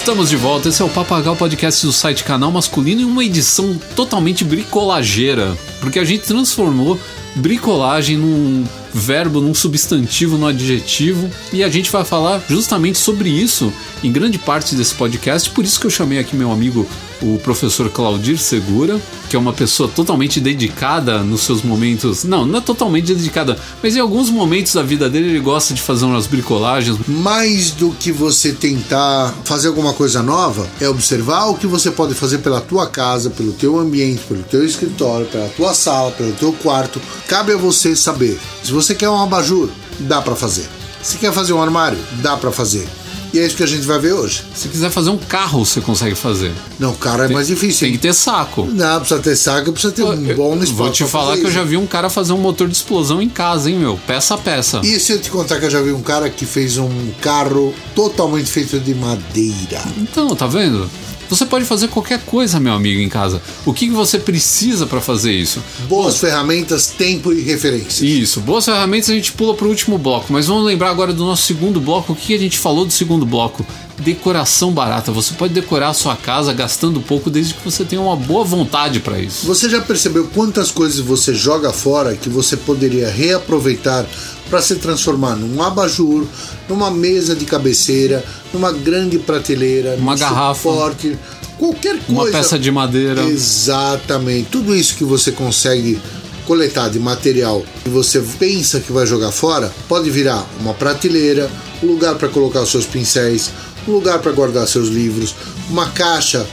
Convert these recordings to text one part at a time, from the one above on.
Estamos de volta. Esse é o Papagal Podcast do site Canal Masculino em uma edição totalmente bricolageira, porque a gente transformou bricolagem num verbo, num substantivo, num adjetivo, e a gente vai falar justamente sobre isso em grande parte desse podcast. Por isso que eu chamei aqui meu amigo, o professor Claudir Segura, que é uma pessoa totalmente dedicada nos seus momentos. Não, não é totalmente dedicada, mas em alguns momentos da vida dele ele gosta de fazer umas bricolagens. Mais do que você tentar fazer alguma coisa nova, é observar o que você pode fazer pela tua casa, pelo teu ambiente, pelo teu escritório, pela tua sala, pelo teu quarto. Cabe a você saber. Se você quer um abajur, dá para fazer. Se quer fazer um armário, dá para fazer. E é isso que a gente vai ver hoje. Se quiser fazer um carro, você consegue fazer. Não, carro é Tem- mais difícil. Tem que ter saco. Não, precisa ter saco, precisa ter um bom espaço. Vou te falar que eu já isso. vi um cara fazer um motor de explosão em casa, hein, meu? Peça a peça. E se eu te contar que eu já vi um cara que fez um carro totalmente feito de madeira? Então, tá vendo? Você pode fazer qualquer coisa, meu amigo, em casa. O que que você precisa pra fazer isso? Boas ferramentas, tempo e referências. Isso, boas ferramentas a gente pula pro último bloco, mas vamos lembrar agora do nosso segundo bloco. O que a gente falou do segundo bloco? Decoração barata. Você pode decorar a sua casa gastando pouco desde que você tenha uma boa vontade pra isso. Você já percebeu quantas coisas você joga fora que você poderia reaproveitar para se transformar num abajur, numa mesa de cabeceira, numa grande prateleira, Uma garrafa. suporte, qualquer coisa. Uma peça de madeira. Exatamente. Tudo isso que você consegue coletar de material que você pensa que vai jogar fora, pode virar uma prateleira, um lugar para colocar os seus pincéis, um lugar para guardar seus livros, uma caixa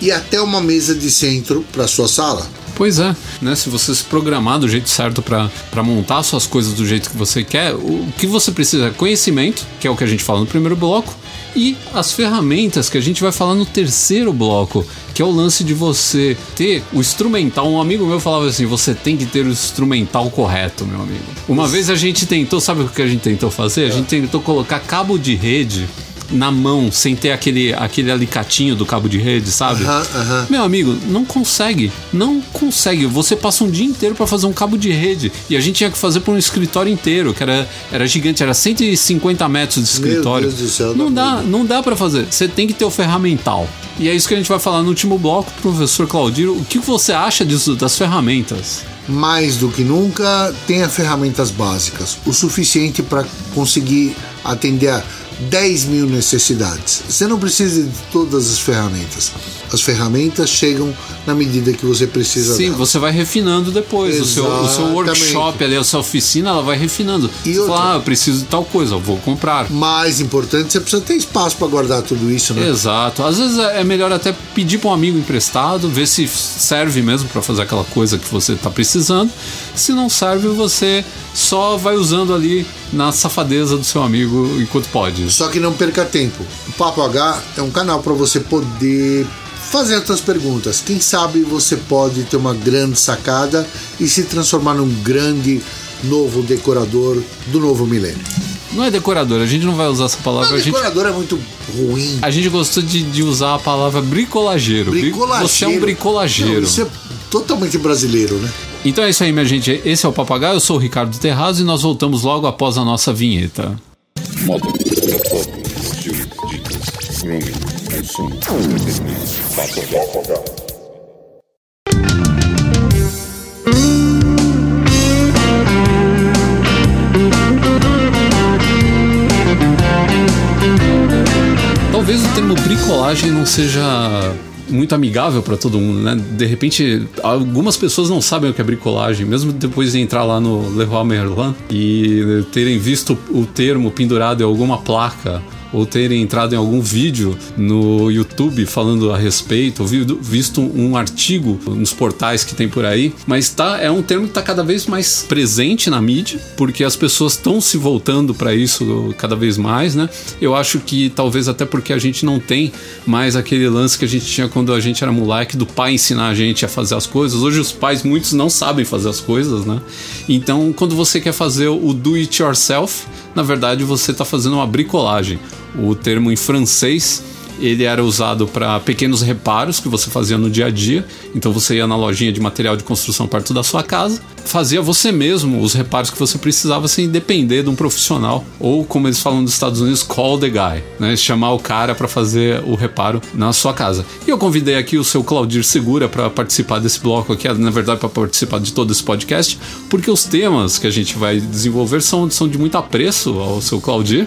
e até uma mesa de centro para sua sala. Pois é, né? Se você se programar do jeito certo pra montar suas coisas do jeito que você quer, o que você precisa é conhecimento, que é o que a gente fala no primeiro bloco, e as ferramentas que a gente vai falar no terceiro bloco, que é o lance de você ter o instrumental. Um amigo meu falava assim: você tem que ter o instrumental correto, meu amigo. Uma vez a gente tentou, sabe o que a gente tentou fazer? A gente tentou colocar cabo de rede na mão, sem ter aquele, aquele alicatinho do cabo de rede, sabe? Aham, aham. Meu amigo, não consegue. Não consegue. Você passa um dia inteiro pra fazer um cabo de rede. E a gente tinha que fazer por um escritório inteiro, que era, era gigante, era 150 metros de Meu escritório. Deus do céu, não dá não dá para fazer. Você tem que ter o ferramental. E é isso que a gente vai falar no último bloco, professor Claudiro. O que você acha disso, das ferramentas? Mais do que nunca, tenha ferramentas básicas, o suficiente para conseguir atender a 10 mil necessidades. Você não precisa de todas as ferramentas. As ferramentas chegam na medida que você precisa Sim, delas. você vai refinando depois. O seu, o seu workshop ali, a sua oficina, ela vai refinando. E você outra? fala, ah, eu preciso de tal coisa, eu vou comprar. Mais importante, você precisa ter espaço para guardar tudo isso, né? Exato. Às vezes é é melhor até pedir para um amigo emprestado, ver se serve mesmo para fazer aquela coisa que você está precisando. Se não serve, você só vai usando ali na safadeza do seu amigo enquanto pode. Só que não perca tempo. O Papo H é um canal para você poder fazer as suas perguntas. Quem sabe você pode ter uma grande sacada e se transformar num grande novo decorador do novo milênio. Não é decorador, a gente não vai usar essa palavra. A Mas gente, decorador é muito ruim. a gente gostou de, de usar a palavra bricolageiro. Bri- Bricolageiro. Você é um bricolageiro. Não, isso é totalmente brasileiro, né? Então é isso aí, minha gente. Esse é o Papagaio. Eu sou o Ricardo Terrazzo e nós voltamos logo após a nossa vinheta. Moda, Talvez o termo bricolagem não seja muito amigável para todo mundo, né? De repente, algumas pessoas não sabem o que é bricolagem, mesmo depois de entrar lá no Leroy Merlin e terem visto o termo pendurado em alguma placa ou terem entrado em algum vídeo no YouTube falando a respeito, ou vi- visto um artigo nos portais que tem por aí, mas tá, é um termo que está cada vez mais presente na mídia, porque as pessoas estão se voltando para isso cada vez mais, né? Eu acho que talvez até porque a gente não tem mais aquele lance que a gente tinha quando a gente era moleque, do pai ensinar a gente a fazer as coisas. Hoje os pais, muitos não sabem fazer as coisas, né? Então, quando você quer fazer o do it yourself, na verdade você está fazendo uma bricolagem. O termo em francês ele era usado para pequenos reparos que você fazia no dia a dia. Então você ia na lojinha de material de construção perto da sua casa fazia você mesmo os reparos que você precisava sem depender de um profissional. Ou, como eles falam nos Estados Unidos, call the guy, né? Chamar o cara para fazer o reparo na sua casa. E eu convidei aqui o seu Claudir Segura para participar desse bloco aqui, na verdade, para participar de todo esse podcast, porque os temas que a gente vai desenvolver são, são de muito apreço ao seu Claudir,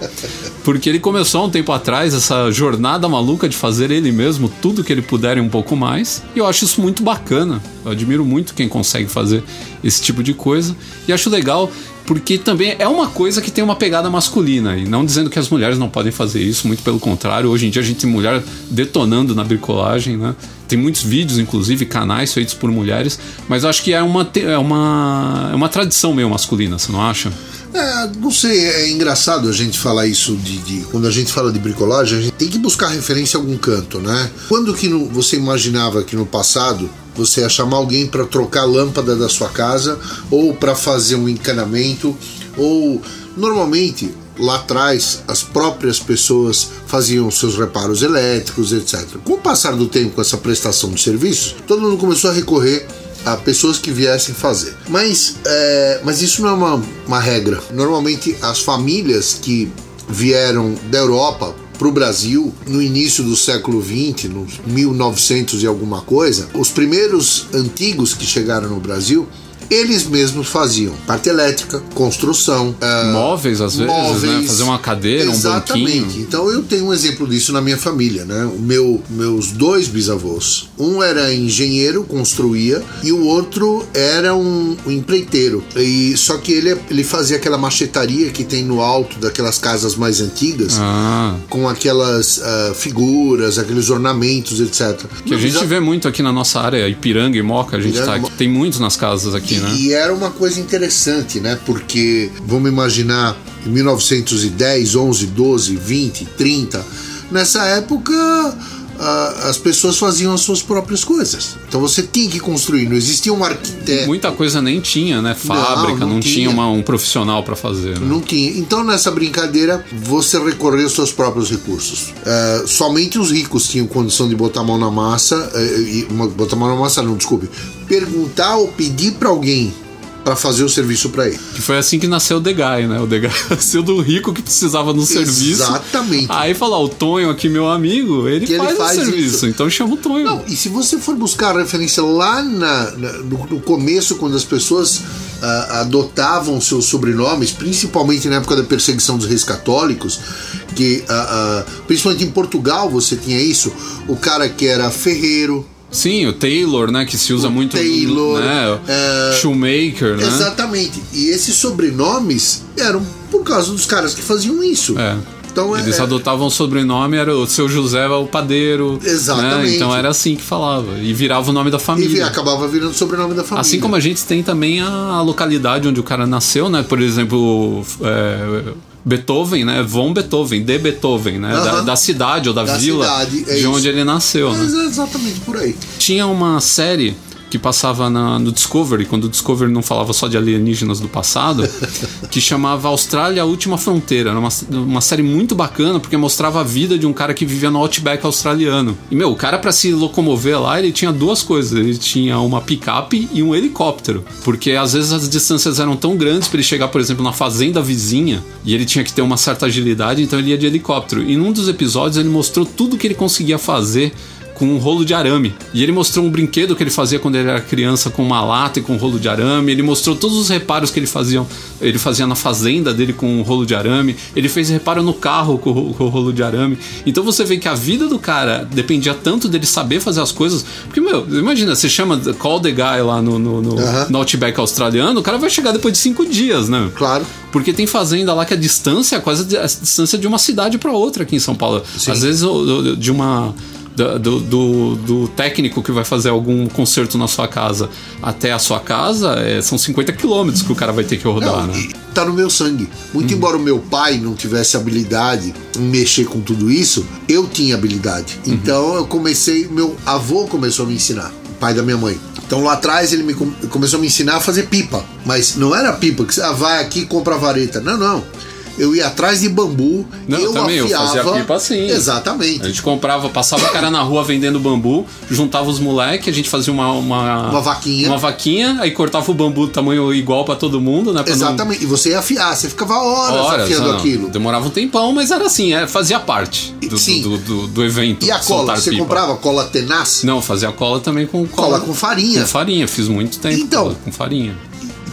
porque ele começou há um tempo atrás essa jornada maluca de fazer ele mesmo tudo que ele puder e um pouco mais, e eu acho isso muito bacana. Eu admiro muito quem consegue fazer esse tipo de coisa. E acho legal porque também é uma coisa que tem uma pegada masculina. E não dizendo que as mulheres não podem fazer isso, muito pelo contrário. Hoje em dia a gente tem mulher detonando na bricolagem, né? Tem muitos vídeos, inclusive, canais feitos por mulheres. Mas eu acho que é uma, é uma, é uma tradição meio masculina, você não acha? É, não sei, é engraçado a gente falar isso de, de, Quando a gente fala de bricolagem, a gente tem que buscar referência em algum canto, né? Quando que no, você imaginava que no passado você ia chamar alguém para trocar a lâmpada da sua casa ou para fazer um encanamento ou normalmente lá atrás as próprias pessoas faziam seus reparos elétricos, etc. Com o passar do tempo com essa prestação de serviços, todo mundo começou a recorrer a pessoas que viessem fazer. Mas, é, mas isso não é uma, uma regra. Normalmente as famílias que vieram da Europa para o Brasil no início do século XX, nos 1900 e alguma coisa, os primeiros antigos que chegaram no Brasil eles mesmos faziam parte elétrica, construção, uh, móveis às vezes, né? móveis, né? fazer uma cadeira, exatamente. um banquinho. Então eu tenho um exemplo disso na minha família, né? O meu, meus dois bisavós, um era engenheiro, construía, e o outro era um, um empreiteiro. E só que ele ele fazia aquela machetaria que tem no alto daquelas casas mais antigas, ah. com aquelas uh, figuras, aqueles ornamentos, etc. Que a gente vê muito aqui na nossa área, Ipiranga e Moca, a gente Ipiranga, tá aqui, tem muitos nas casas aqui, né? E era uma coisa interessante, né? Porque vamos imaginar em 1910, 11, 12, 20, 30, nessa época as pessoas faziam as suas próprias coisas. Então você tinha que construir, não existia um arquiteto. Muita coisa nem tinha, né? Fábrica, não, não, não tinha, tinha uma, um profissional para fazer. Né? Não tinha. Então nessa brincadeira você recorreu aos seus próprios recursos. Uh, somente os ricos tinham condição de botar a mão na massa, uh, botar a mão na massa, não, desculpe, perguntar ou pedir para alguém para fazer o serviço para ele. Que foi assim que nasceu o Degai, né? O Degai nasceu do rico que precisava do serviço. Exatamente. Aí falou, o Tonho aqui, meu amigo, ele, faz, ele faz, o serviço, isso. então chama o Tonho. Não, e se você for buscar a referência lá na, na no, no, começo, quando as pessoas uh, adotavam seus sobrenomes, principalmente na época da perseguição dos reis católicos, que uh, uh, principalmente em Portugal você tinha isso, o cara que era ferreiro, Sim, o Taylor, né? Que se usa o muito. Taylor. Né, é... Shoemaker, né? Exatamente. E esses sobrenomes eram por causa dos caras que faziam isso. É. Então, Eles é, adotavam o sobrenome, era o seu José o padeiro. Né? Exatamente. Né? Então era assim que falava. E virava o nome da família. E acabava virando o sobrenome da família. Assim como a gente tem também a localidade onde o cara nasceu, né? Por exemplo, é, Beethoven, né? Von Beethoven, de Beethoven, né? Da, da, cidade ou da, da vila cidade, é de onde ele nasceu, é, né? Exatamente por aí. Tinha uma série que passava na, no Discovery, quando o Discovery não falava só de alienígenas do passado, que chamava Austrália a Última Fronteira. Era uma, uma série muito bacana porque mostrava a vida de um cara que vivia no Outback australiano. E, meu, o cara para se locomover lá, ele tinha duas coisas. Ele tinha uma picape e um helicóptero. Porque às vezes as distâncias eram tão grandes para ele chegar, por exemplo, na fazenda vizinha e ele tinha que ter uma certa agilidade, então ele ia de helicóptero. E num dos episódios ele mostrou tudo que ele conseguia fazer com um rolo de arame. E ele mostrou um brinquedo que ele fazia quando ele era criança com uma lata e com um rolo de arame. Ele mostrou todos os reparos que ele fazia, ele fazia na fazenda dele com um rolo de arame. Ele fez reparo no carro com, o rolo de arame. Então você vê que a vida do cara dependia tanto dele saber fazer as coisas. Porque, meu, imagina, você chama Call the Guy lá no, no, no, no Outback australiano, o cara vai chegar depois de cinco dias, né? Claro. Porque tem fazenda lá que a distância é quase a distância de uma cidade para outra aqui em São Paulo. Sim. Às vezes de uma do, do, do, técnico que vai fazer algum conserto na sua casa até a sua casa, é, são 50 quilômetros que o cara vai ter que rodar, não, né? Tá no meu sangue. Muito hum. embora o meu pai não tivesse habilidade em mexer com tudo isso, eu tinha habilidade. Uhum. Então eu comecei, meu avô começou a me ensinar, o pai da minha mãe. Então lá atrás ele me começou a me ensinar a fazer pipa, mas não era pipa que você ah, vai aqui e compra a vareta. Não, não eu ia atrás de bambu, Não, eu também, eu afiava. fazia pipa assim. Exatamente. A gente comprava, passava o cara na rua vendendo bambu, juntava os moleques, a gente fazia uma, uma. Uma vaquinha. Uma vaquinha, aí cortava o bambu tamanho igual pra todo mundo, né? pra não- Exatamente. E você ia afiar, você ficava horas, Horas, afiando não, aquilo. Demorava um tempão, mas era assim, é, fazia parte do, Sim. do, do, do evento. E a cola? Você pipa. comprava cola tenaz? Não, fazia cola também com Cola com farinha. Com farinha, fiz muito tempo. Então. cola com farinha.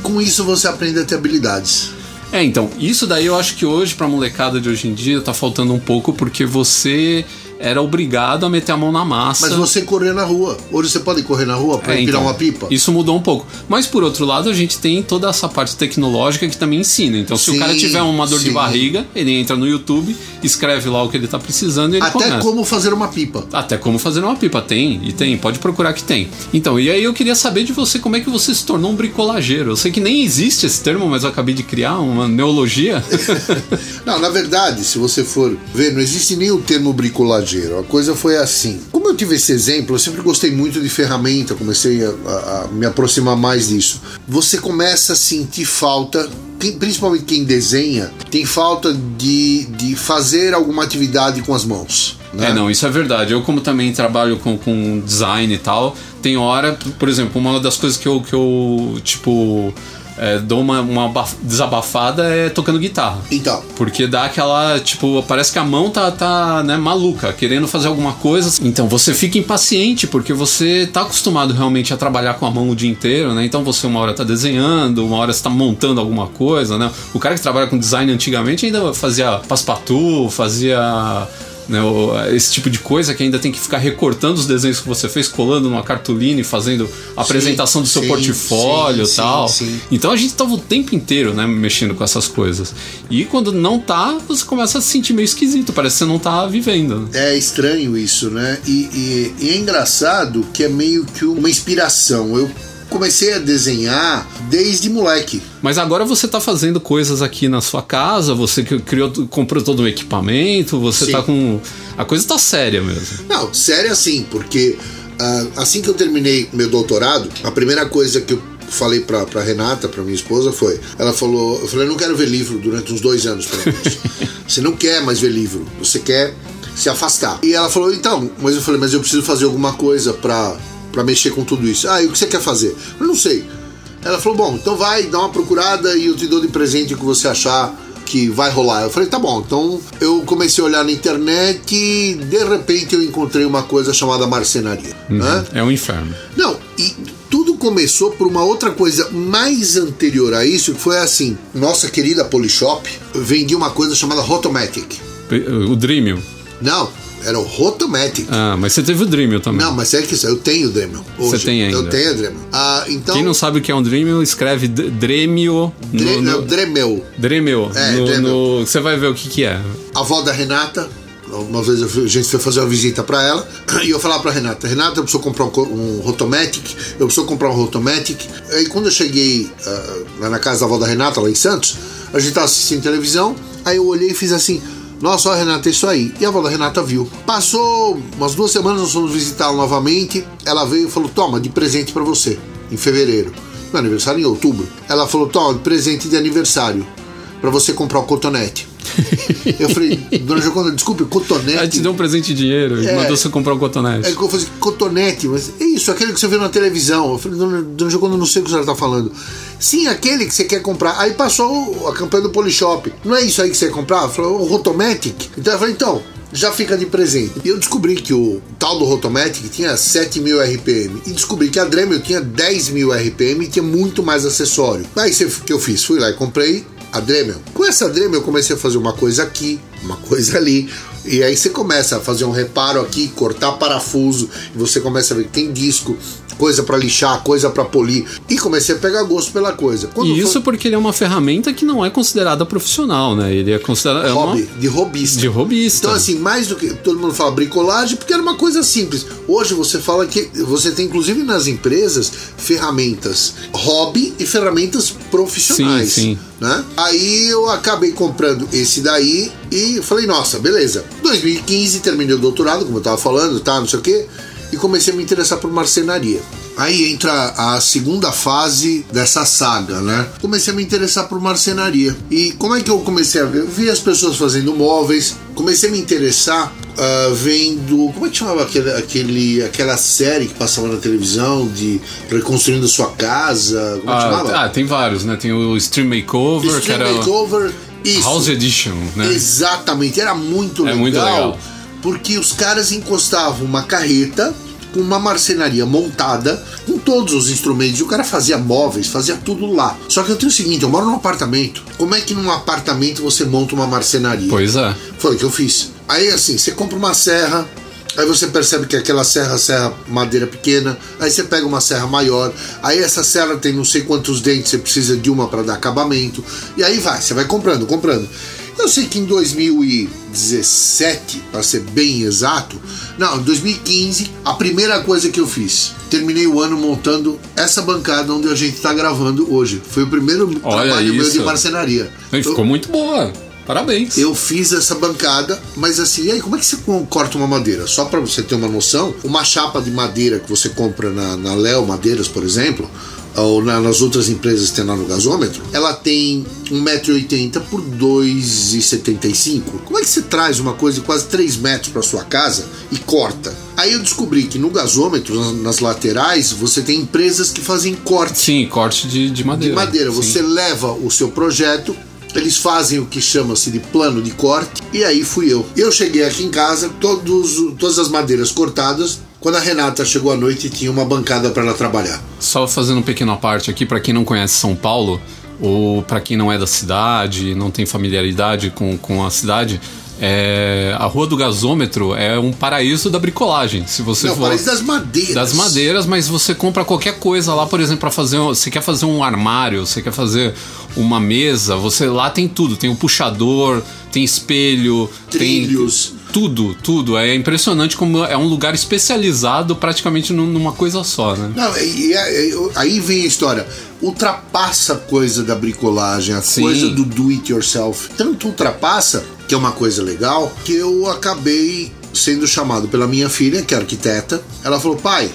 Com isso você aprende a ter habilidades. É, então, isso daí eu acho que hoje, pra molecada de hoje em dia, tá faltando um pouco porque você era obrigado a meter a mão na massa. Mas você correr na rua. Hoje você pode correr na rua para É, empinar então, uma pipa? Isso mudou um pouco. Mas por outro lado, a gente tem toda essa parte tecnológica que também ensina. Então, se Sim, o cara tiver uma dor de sim. barriga, ele entra no YouTube, escreve lá o que ele tá precisando e ele Até começa. como fazer uma pipa. Até como fazer uma pipa, tem, e tem, pode procurar que tem. Então, e aí eu queria saber de você como é que você se tornou um bricolageiro. Eu sei que nem existe esse termo, mas eu acabei de criar uma neologia. Não, na verdade, se você for ver, não existe nem o termo bricolageiro. A coisa foi assim. Como eu tive esse exemplo, eu sempre gostei muito de ferramenta, comecei a, a- a me aproximar mais disso. Você começa a sentir falta. quem- Principalmente quem desenha, tem falta de, de fazer alguma atividade com as mãos. né? É, não, isso é verdade. Eu, como também trabalho com, com design e tal, tem hora, por exemplo, uma das coisas que eu, que eu tipo, é, dou uma, uma abaf- desabafada é tocando guitarra. Então, Porque dá aquela, tipo, parece que a mão tá, tá né, maluca, querendo fazer alguma coisa. Então você fica impaciente, porque você tá acostumado realmente a trabalhar com a mão o dia inteiro, né? Então você uma hora tá desenhando, uma hora você tá montando alguma coisa, né? O cara que trabalha com design antigamente ainda fazia paspatu, fazia. Né, esse tipo de coisa que ainda tem que ficar recortando os desenhos que você fez, colando numa cartolina e fazendo a apresentação do seu sim, portfólio e sim, tal. sim. Então a gente tava o tempo inteiro, né, mexendo com essas coisas. E quando não tá, você começa a se sentir meio esquisito, parece que você não tá vivendo. É estranho isso, né? E, e- e é engraçado que é meio que uma inspiração. Eu comecei a desenhar desde moleque. Mas agora você tá fazendo coisas aqui na sua casa, você que criou, comprou todo o equipamento, você Sim. tá com. A coisa tá séria mesmo. Não, sério assim, porque ah, assim que eu terminei meu doutorado, a primeira coisa que eu falei pra, pra Renata, pra minha esposa, foi: ela falou, eu falei, eu não quero ver livro durante uns dois anos, pelo menos. você não quer mais ver livro, você quer se afastar. E ela falou, então, mas eu falei, mas eu preciso fazer alguma coisa pra, pra mexer com tudo isso. Ah, e o que você quer fazer? Eu não sei. Ela falou, bom, então vai, dá uma procurada e eu te dou de presente o que você achar que vai rolar. Eu falei, tá bom. Então eu comecei a olhar na internet e de repente eu encontrei uma coisa chamada marcenaria. Né? É um inferno. Não, e tudo começou por uma outra coisa mais anterior a isso, que foi assim: nossa querida Polishop vendia uma coisa chamada Rotomatic. O Dremel. Não, era o Rotomatic. Ah, mas você teve o Dremel também. Não, mas é que isso, eu tenho o Dremel. Hoje. Você tem ainda? Eu tenho o Dremel. Ah, então. Quem não sabe o que é um Dremel, escreve D- Dremel. Dre- no- no- Dremel. Dremel. É, no- Dremel. no- Você vai ver o que, que é. a avó da Renata. Uma vez a gente foi fazer uma visita pra ela e eu falava pra Renata: Renata, eu preciso comprar um, um Rotomatic, eu preciso comprar um Rotomatic. Aí quando eu cheguei ah, lá na casa da avó da Renata, lá em Santos, a gente tava assistindo televisão, aí eu olhei e fiz assim: Nossa, ó, Renata, é isso aí. E a avó da Renata viu. Passou umas duas semanas, nós fomos visitá-la novamente. Ela veio e falou: Toma, de presente pra você, em fevereiro. Meu aniversário em outubro. Ela falou: Toma, presente de aniversário, pra você comprar o cotonete. Eu falei, dona Joconda, desculpe, cotonete. Ela te deu um presente de dinheiro e É. mandou você comprar um cotonete. Que eu falei, cotonete, mas é isso, aquele que você vê na televisão. Eu falei, dona, dona Joconda, não sei o que a senhora tá falando. Sim, aquele que você quer comprar. Aí passou a campanha do Polishop. Não é isso aí que você quer comprar? Falou, o Rotomatic. Então eu falei, então, já fica de presente. E eu descobri que o tal do Rotomatic tinha 7 mil RPM. E descobri que a Dremel tinha 10 mil RPM e tinha muito mais acessório. Aí o que eu fiz? Fui lá e comprei a Dremel. Com essa Dremel eu comecei a fazer uma coisa aqui, uma coisa ali. E aí você começa a fazer um reparo aqui, cortar parafuso, e você começa a ver que tem disco, coisa pra lixar, coisa pra polir. E comecei a pegar gosto pela coisa. Quando E foi- isso porque ele é uma ferramenta que não é considerada profissional, né? Ele é considerado. é uma- hobby, de hobbyista. De hobbyista. Então, assim, mais do que. Todo mundo fala bricolagem, porque era uma coisa simples. Hoje você fala que você tem, inclusive nas empresas, ferramentas hobby e ferramentas profissionais. Sim, sim. Né? Aí eu acabei comprando esse daí e falei, nossa, beleza. 2015 terminei o doutorado, como eu tava falando, tá, não sei o quê, e comecei a me interessar por marcenaria. Aí entra a segunda fase dessa saga, né? Comecei a me interessar por marcenaria. E como é que eu comecei a ver? Eu vi as pessoas fazendo móveis, comecei a me interessar uh, vendo. Como é que chamava aquele, aquele, aquela série que passava na televisão de reconstruindo sua casa? Como é que Ah, chamava? ah, tem vários, né? Tem o Stream Makeover, que Stream era o Makeover. Isso. House Edition, né? Exatamente, era muito É legal. muito legal. Porque os caras encostavam uma carreta com uma marcenaria montada, com todos os instrumentos, e o cara fazia móveis, fazia tudo lá. Só que eu tenho o seguinte, eu moro num apartamento. Como é que num apartamento você monta uma marcenaria? Pois é. Foi o que eu fiz. Aí assim, você compra uma serra, aí você percebe que aquela serra, serra madeira pequena, aí você pega uma serra maior, aí essa serra tem não sei quantos dentes, você precisa de uma para dar acabamento, e aí vai, você vai comprando, comprando. Eu sei que em 2017, para ser bem exato, não, em 2015, a primeira coisa que eu fiz, terminei o ano montando essa bancada onde a gente está gravando hoje. Foi o primeiro Olha trabalho meu isso. de marcenaria. E Eu- ficou muito boa. Parabéns. eu fiz essa bancada, mas assim, e aí como é que você co- corta uma madeira? Só para você ter uma noção, uma chapa de madeira que você compra na, na Léo Madeiras, por exemplo, ou na- nas outras empresas que tem lá no gasômetro, ela tem 1,80m por 2,75m. Como é que você traz uma coisa de quase 3 metros para sua casa e corta? Aí eu descobri que no gasômetro, nas, nas laterais, você tem empresas que fazem corte Sim, corte de, de madeira. de madeira. Sim. Você leva o seu projeto, eles fazem o que chama-se de plano de corte, e aí fui eu. Eu cheguei aqui em casa, todos, todas as madeiras cortadas. Quando a Renata chegou à noite, tinha uma bancada para ela trabalhar. Só fazendo um pequeno parte aqui, pra quem não conhece São Paulo, ou pra quem não é da cidade, não tem familiaridade com, com a cidade, é, a Rua do Gasômetro é um paraíso da bricolagem. Se você Não, for. parece das madeiras. Das madeiras, mas você compra qualquer coisa lá, por exemplo, para fazer. um- Você quer fazer um armário, você quer fazer uma mesa, você lá tem tudo. Tem o puxador, tem espelho, Trilhos. tem tudo, tudo. É impressionante como é um lugar especializado praticamente num- numa coisa só, né? Não, e- aí vem a história. Ultrapassa a coisa da bricolagem, a Sim. coisa do do it yourself. Tanto ultrapassa, que é uma coisa legal, que eu acabei sendo chamado pela minha filha, que é arquiteta. Ela falou: pai,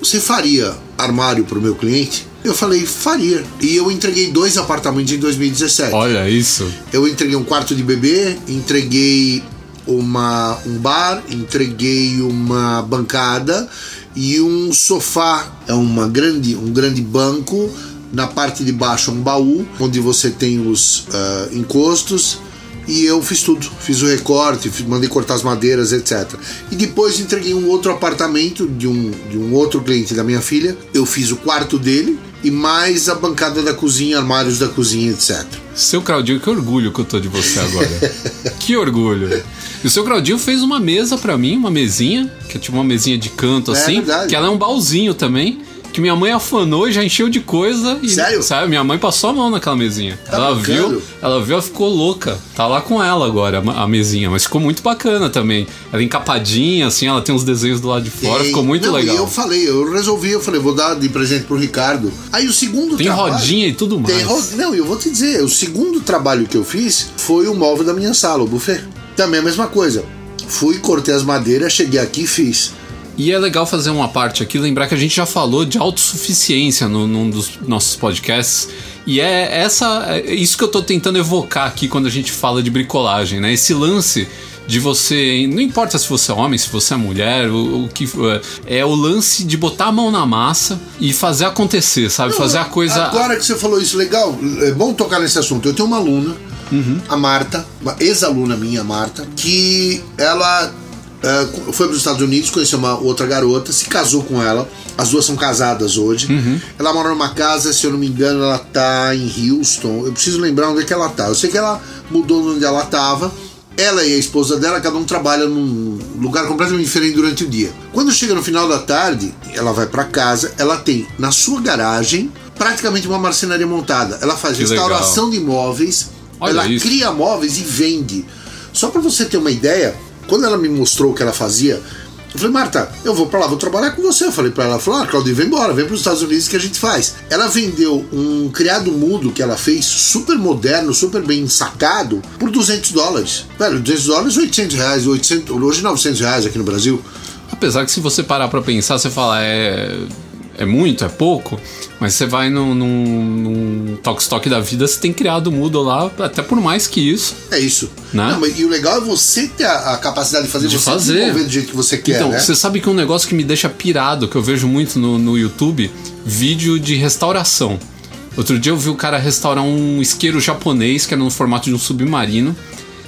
você faria armário para o meu cliente? Eu falei, faria. E eu entreguei dois apartamentos em 2017. Olha isso. Eu entreguei um quarto de bebê, entreguei uma, um bar, entreguei uma bancada e um sofá. É uma grande, um grande banco. Na parte de baixo um baú, onde você tem os ah, encostos. E eu fiz tudo. Fiz o recorte, mandei cortar as madeiras, etc. E depois entreguei um outro apartamento de um, de um outro cliente da minha filha. Eu fiz o quarto dele e mais a bancada da cozinha, armários da cozinha, etc. Seu Claudinho, que orgulho que eu tô de você agora. que orgulho. E o seu Claudinho fez uma mesa pra mim, uma mesinha, que é tipo uma mesinha de canto É assim, que ela é um baúzinho também. Que minha mãe afanou e já encheu de coisa. E, Sério? Sabe, minha mãe passou a mão naquela mesinha. Tá ela brincando? viu, ela viu, ela ficou louca. Tá lá com ela agora, a mesinha. Mas ficou muito bacana também. Ela é encapadinha, assim, ela tem uns desenhos do lado de fora, ficou muito não, legal. E eu falei, eu resolvi, eu falei, vou dar de presente pro Ricardo. Aí o segundo Tem trabalho- rodinha e tudo mais. Tem ro- Não, eu vou te dizer, o segundo trabalho que eu fiz foi o móvel da minha sala, o buffet. Também a mesma coisa. Fui, cortei as madeiras, cheguei aqui e fiz. E é legal fazer uma parte aqui, lembrar que a gente já falou de autossuficiência no, num dos nossos podcasts. E é essa é isso que eu tô tentando evocar aqui quando a gente fala de bricolagem, né? Esse lance de você. Não importa se você é homem, se você é mulher, o, o que é, é o lance de botar a mão na massa e fazer acontecer, sabe? fazer a coisa. Agora que você falou isso, legal, é bom tocar nesse assunto. Eu tenho uma aluna, a Marta, uma ex-aluna minha, a Marta, que ela é, foi para os Estados Unidos, conheceu uma outra garota, se casou com ela. As duas são casadas hoje. Ela mora numa casa, se eu não me engano, ela tá em Houston. Eu preciso lembrar onde é que ela tá. Eu sei que ela mudou de onde ela tava. Ela e a esposa dela, cada um trabalha num lugar completamente diferente durante o dia. Quando chega no final da tarde, ela vai para casa, ela tem na sua garagem praticamente uma marcenaria montada. Ela faz Que restauração de móveis, Olha ela isso. cria móveis e vende. Só para você ter uma ideia, quando ela me mostrou o que ela fazia, eu falei, Marta, eu vou para lá, vou trabalhar com você. Eu falei para ela, ela falou, ah, Claudio, vem embora, vem para os Estados Unidos que a gente faz. Ela vendeu um criado mudo que ela fez, super moderno, super bem sacado, por 200 dólares. Velho, 200 dólares, 800 reais, 800, hoje 900 reais aqui no Brasil. Apesar que se você parar pra pensar, você fala, é. É muito, é pouco, mas você vai num, num, num da vida, você tem criado o Moodle lá, até por mais que isso. É isso. Né? Não, e o legal é você ter a, a capacidade de fazer, De você fazer. desenvolver do jeito que você quer, então, né? você sabe que um negócio que me deixa pirado, que eu vejo muito no, no YouTube, vídeo de restauração. Outro dia eu vi o cara restaurar um isqueiro japonês, que era no formato de um submarino.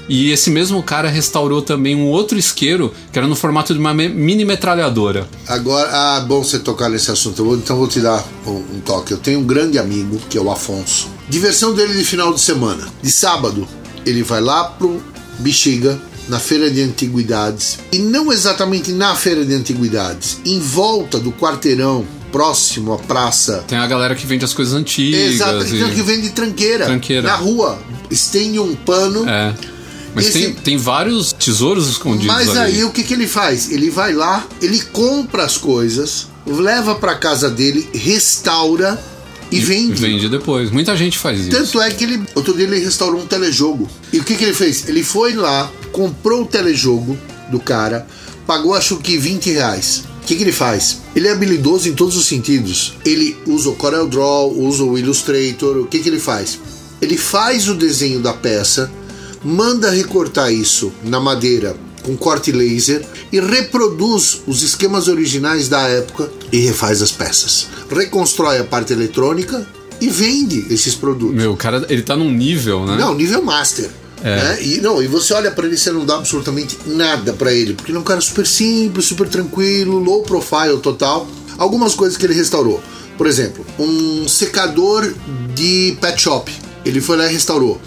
E esse mesmo cara restaurou também um outro isqueiro, que era no formato de uma mini metralhadora. Agora, ah, bom você tocar nesse assunto. Então vou te dar um, um toque. Eu tenho um grande amigo, que é o Afonso. Diversão dele de final de semana. De sábado, ele vai lá pro Bexiga, na feira de antiguidades. E não exatamente na feira de antiguidades, em volta do quarteirão, próximo à praça. Tem a galera que vende as coisas antigas. Exato, e- então que vende tranqueira. Tranqueira. Na rua. Estende um pano. É. Mas Esse- tem, tem vários tesouros escondidos Mas ali. aí o que, que ele faz? Ele vai lá, ele compra as coisas, leva pra casa dele, restaura e, vende. Vende depois. Muita gente faz isso. Tanto é que ele. Outro dia ele restaurou um telejogo. E o que, que ele fez? Ele foi lá, comprou o telejogo do cara, pagou acho que 20 reais. O que, que ele faz? Ele é habilidoso em todos os sentidos. Ele usa o Corel Draw, usa o Illustrator. O que, que ele faz? Ele faz o desenho da peça, manda recortar isso na madeira com corte laser e reproduz os esquemas originais da época e refaz as peças. Reconstrói a parte eletrônica e vende esses produtos. Meu, o cara, ele tá num nível, né? Não, nível master. É. Né? E, não, e você olha pra ele você não dá absolutamente nada pra ele, porque ele é um cara super simples, super tranquilo, low profile total. Algumas coisas que ele restaurou. Por exemplo, um secador de pet shop. Ele foi lá e restaurou.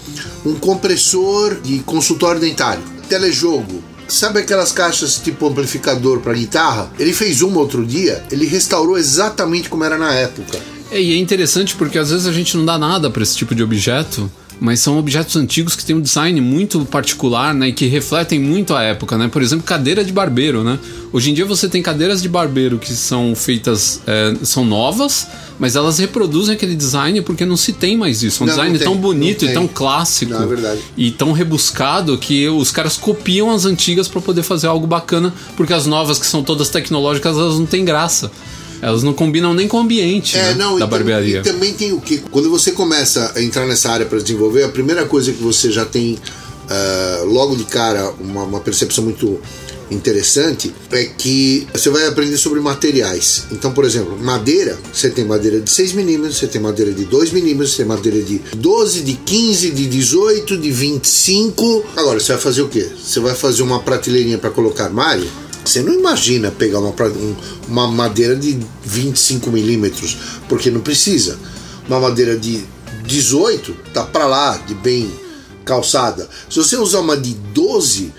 Um compressor de consultório dentário. Telejogo. Sabe aquelas caixas tipo amplificador pra guitarra? Ele fez uma outro dia, ele restaurou exatamente como era na época. É, e é interessante porque às vezes a gente não dá nada pra esse tipo de objeto, mas são objetos antigos que têm um design muito particular, né, e que refletem muito a época, né? Por exemplo, cadeira de barbeiro, né? Hoje em dia você tem cadeiras de barbeiro que são feitas, é, são novas, mas elas reproduzem aquele design porque não se tem mais isso. É um Não, design não tem, tão bonito e tão clássico Não, é e tão rebuscado que os caras copiam as antigas pra poder fazer algo bacana, porque as novas que são todas tecnológicas, elas não têm graça. Elas não combinam nem com o ambiente É, né, não, da e tam- barbearia. E também tem o que? Quando você começa a entrar nessa área para desenvolver, a primeira coisa que você já tem ah, logo de cara uma, uma percepção muito interessante é que você vai aprender sobre materiais. Então, por exemplo, madeira, você tem madeira de 6 milímetros, você tem madeira de 2 milímetros, você tem madeira de 12, de 15, de 18, de 25. Agora, você vai fazer o quê? Você vai fazer uma prateleirinha para colocar armário? Você não imagina pegar uma, um- uma madeira de 25 milímetros, porque não precisa. Uma madeira de 18 tá para lá, de bem calçada. Se você usar uma de 12,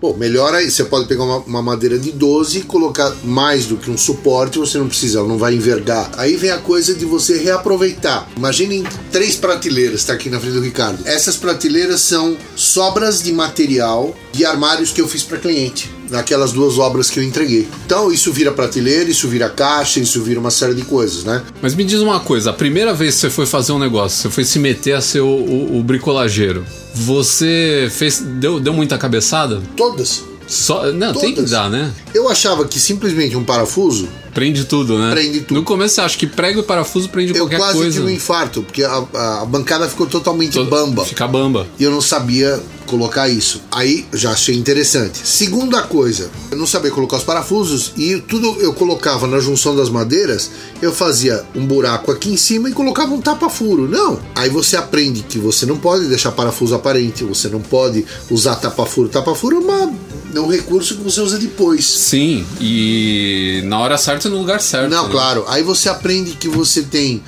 pô, melhor aí. Você pode pegar uma, uma madeira de 12 e colocar mais do que um suporte, você não precisa, não vai envergar. Aí vem a coisa de você reaproveitar. Imaginem três prateleiras, está aqui na frente do Ricardo. Essas prateleiras são sobras de material de armários que eu fiz para cliente naquelas duas obras que eu entreguei. Então isso vira prateleira, isso vira caixa, isso vira uma série de coisas, né? Mas me diz uma coisa, a primeira vez que você foi fazer um negócio, você foi se meter a ser o, o- o bricolageiro, você fez. Deu, deu muita cabeçada? Todas. Só, não, tem que Todas. dar, né? Eu achava que simplesmente um parafuso Prende tudo, né? Prende tudo. No começo você acha que prego e parafuso prende eu qualquer quase coisa. tive um infarto, porque a, a- a bancada ficou totalmente Todo- bamba. Fica bamba. E eu não sabia colocar isso. Aí já achei interessante. Segunda coisa, eu não sabia colocar os parafusos e tudo eu colocava na junção das madeiras, eu fazia um buraco aqui em cima e colocava um tapa-furo. Não. Aí você aprende que você não pode deixar parafuso aparente, você não pode usar tapa-furo. Tapa-furo é, uma, é um recurso que você usa depois. Sim, e na hora certa no lugar certo. Não, né? claro. Aí você aprende que você tem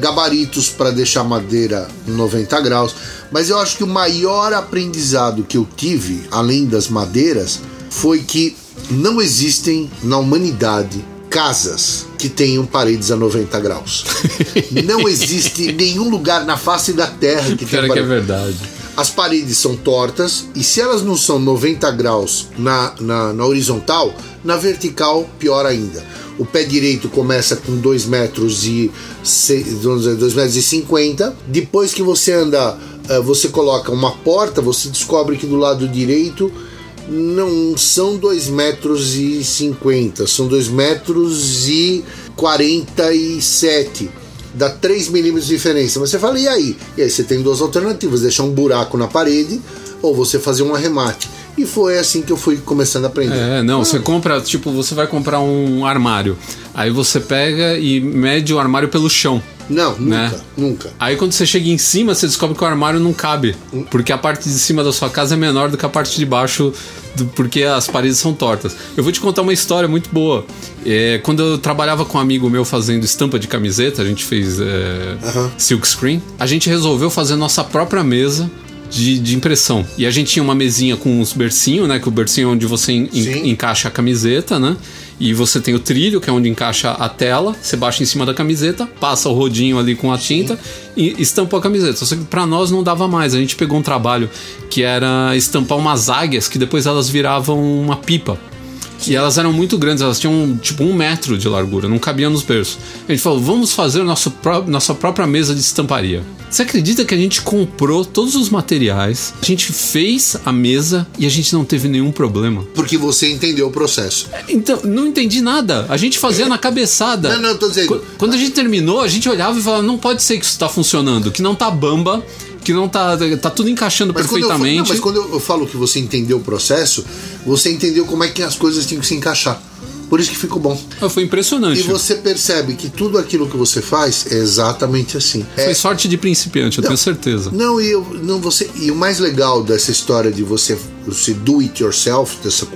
gabaritos para deixar madeira 90 graus. Mas eu acho que o maior aprendizado que eu tive, além das madeiras, foi que não existem na humanidade casas que tenham paredes a 90 graus. não existe nenhum lugar na face da Terra que tenha que é verdade. As paredes são tortas e se elas não são 90 graus na, na, na horizontal, na vertical, pior ainda. O pé direito começa com 2 metros e se- vamos dizer, 2 metros e 50. Depois que você anda, eh, você coloca uma porta, você descobre que do lado direito não são 2 metros e 50, são 2 metros e 47. Dá 3 milímetros de diferença. Mas você fala, e aí? E aí você tem duas alternativas: deixar um buraco na parede ou você fazer um arremate. E foi assim que eu fui começando a aprender. É, não, você compra, tipo, você vai comprar um armário. Aí você pega e mede o armário pelo chão. Não, nunca, Né? nunca. Aí quando você chega em cima, você descobre que o armário não cabe. Porque a parte de cima da sua casa é menor do que a parte de baixo, do- porque as paredes são tortas. Eu vou te contar uma história muito boa. É, quando eu trabalhava com um amigo meu fazendo estampa de camiseta, a gente fez é, Aham. silk screen, a gente resolveu fazer nossa própria mesa. De, de impressão. E a gente tinha uma mesinha com uns bercinhos, né? Que o bercinho é onde você en- encaixa a camiseta, né? E você tem o trilho, que é onde encaixa a tela. Você baixa em cima da camiseta, passa o rodinho ali com a tinta e estampa a camiseta. Só que pra nós não dava mais. A gente pegou um trabalho que era estampar umas águias que depois elas viravam uma pipa. E elas eram muito grandes, elas tinham tipo um metro de largura, não cabiam nos berços. A gente falou, vamos fazer nosso pró- nossa própria mesa de estamparia. Você acredita que a gente comprou todos os materiais, a gente fez a mesa e a gente não teve nenhum problema? Porque você entendeu o processo. Então, não entendi nada. A gente fazia na cabeçada. Não, não, tô dizendo. Qu- Quando a gente terminou, a gente olhava e falava: não pode ser que isso tá funcionando, que não tá bamba, que não tá. tá tudo encaixando Mas quando, eu, falo- não, perfeitamente. mas quando eu, falo que você entendeu o processo, você entendeu como é que as coisas tinham que se encaixar. Por isso que ficou bom. Ah, Foi impressionante. E você percebe que tudo aquilo que você faz é exatamente assim. É, Foi sorte de principiante, eu tenho certeza. Não, e, eu, não você, e o mais legal dessa história de você, você do it yourself, dessa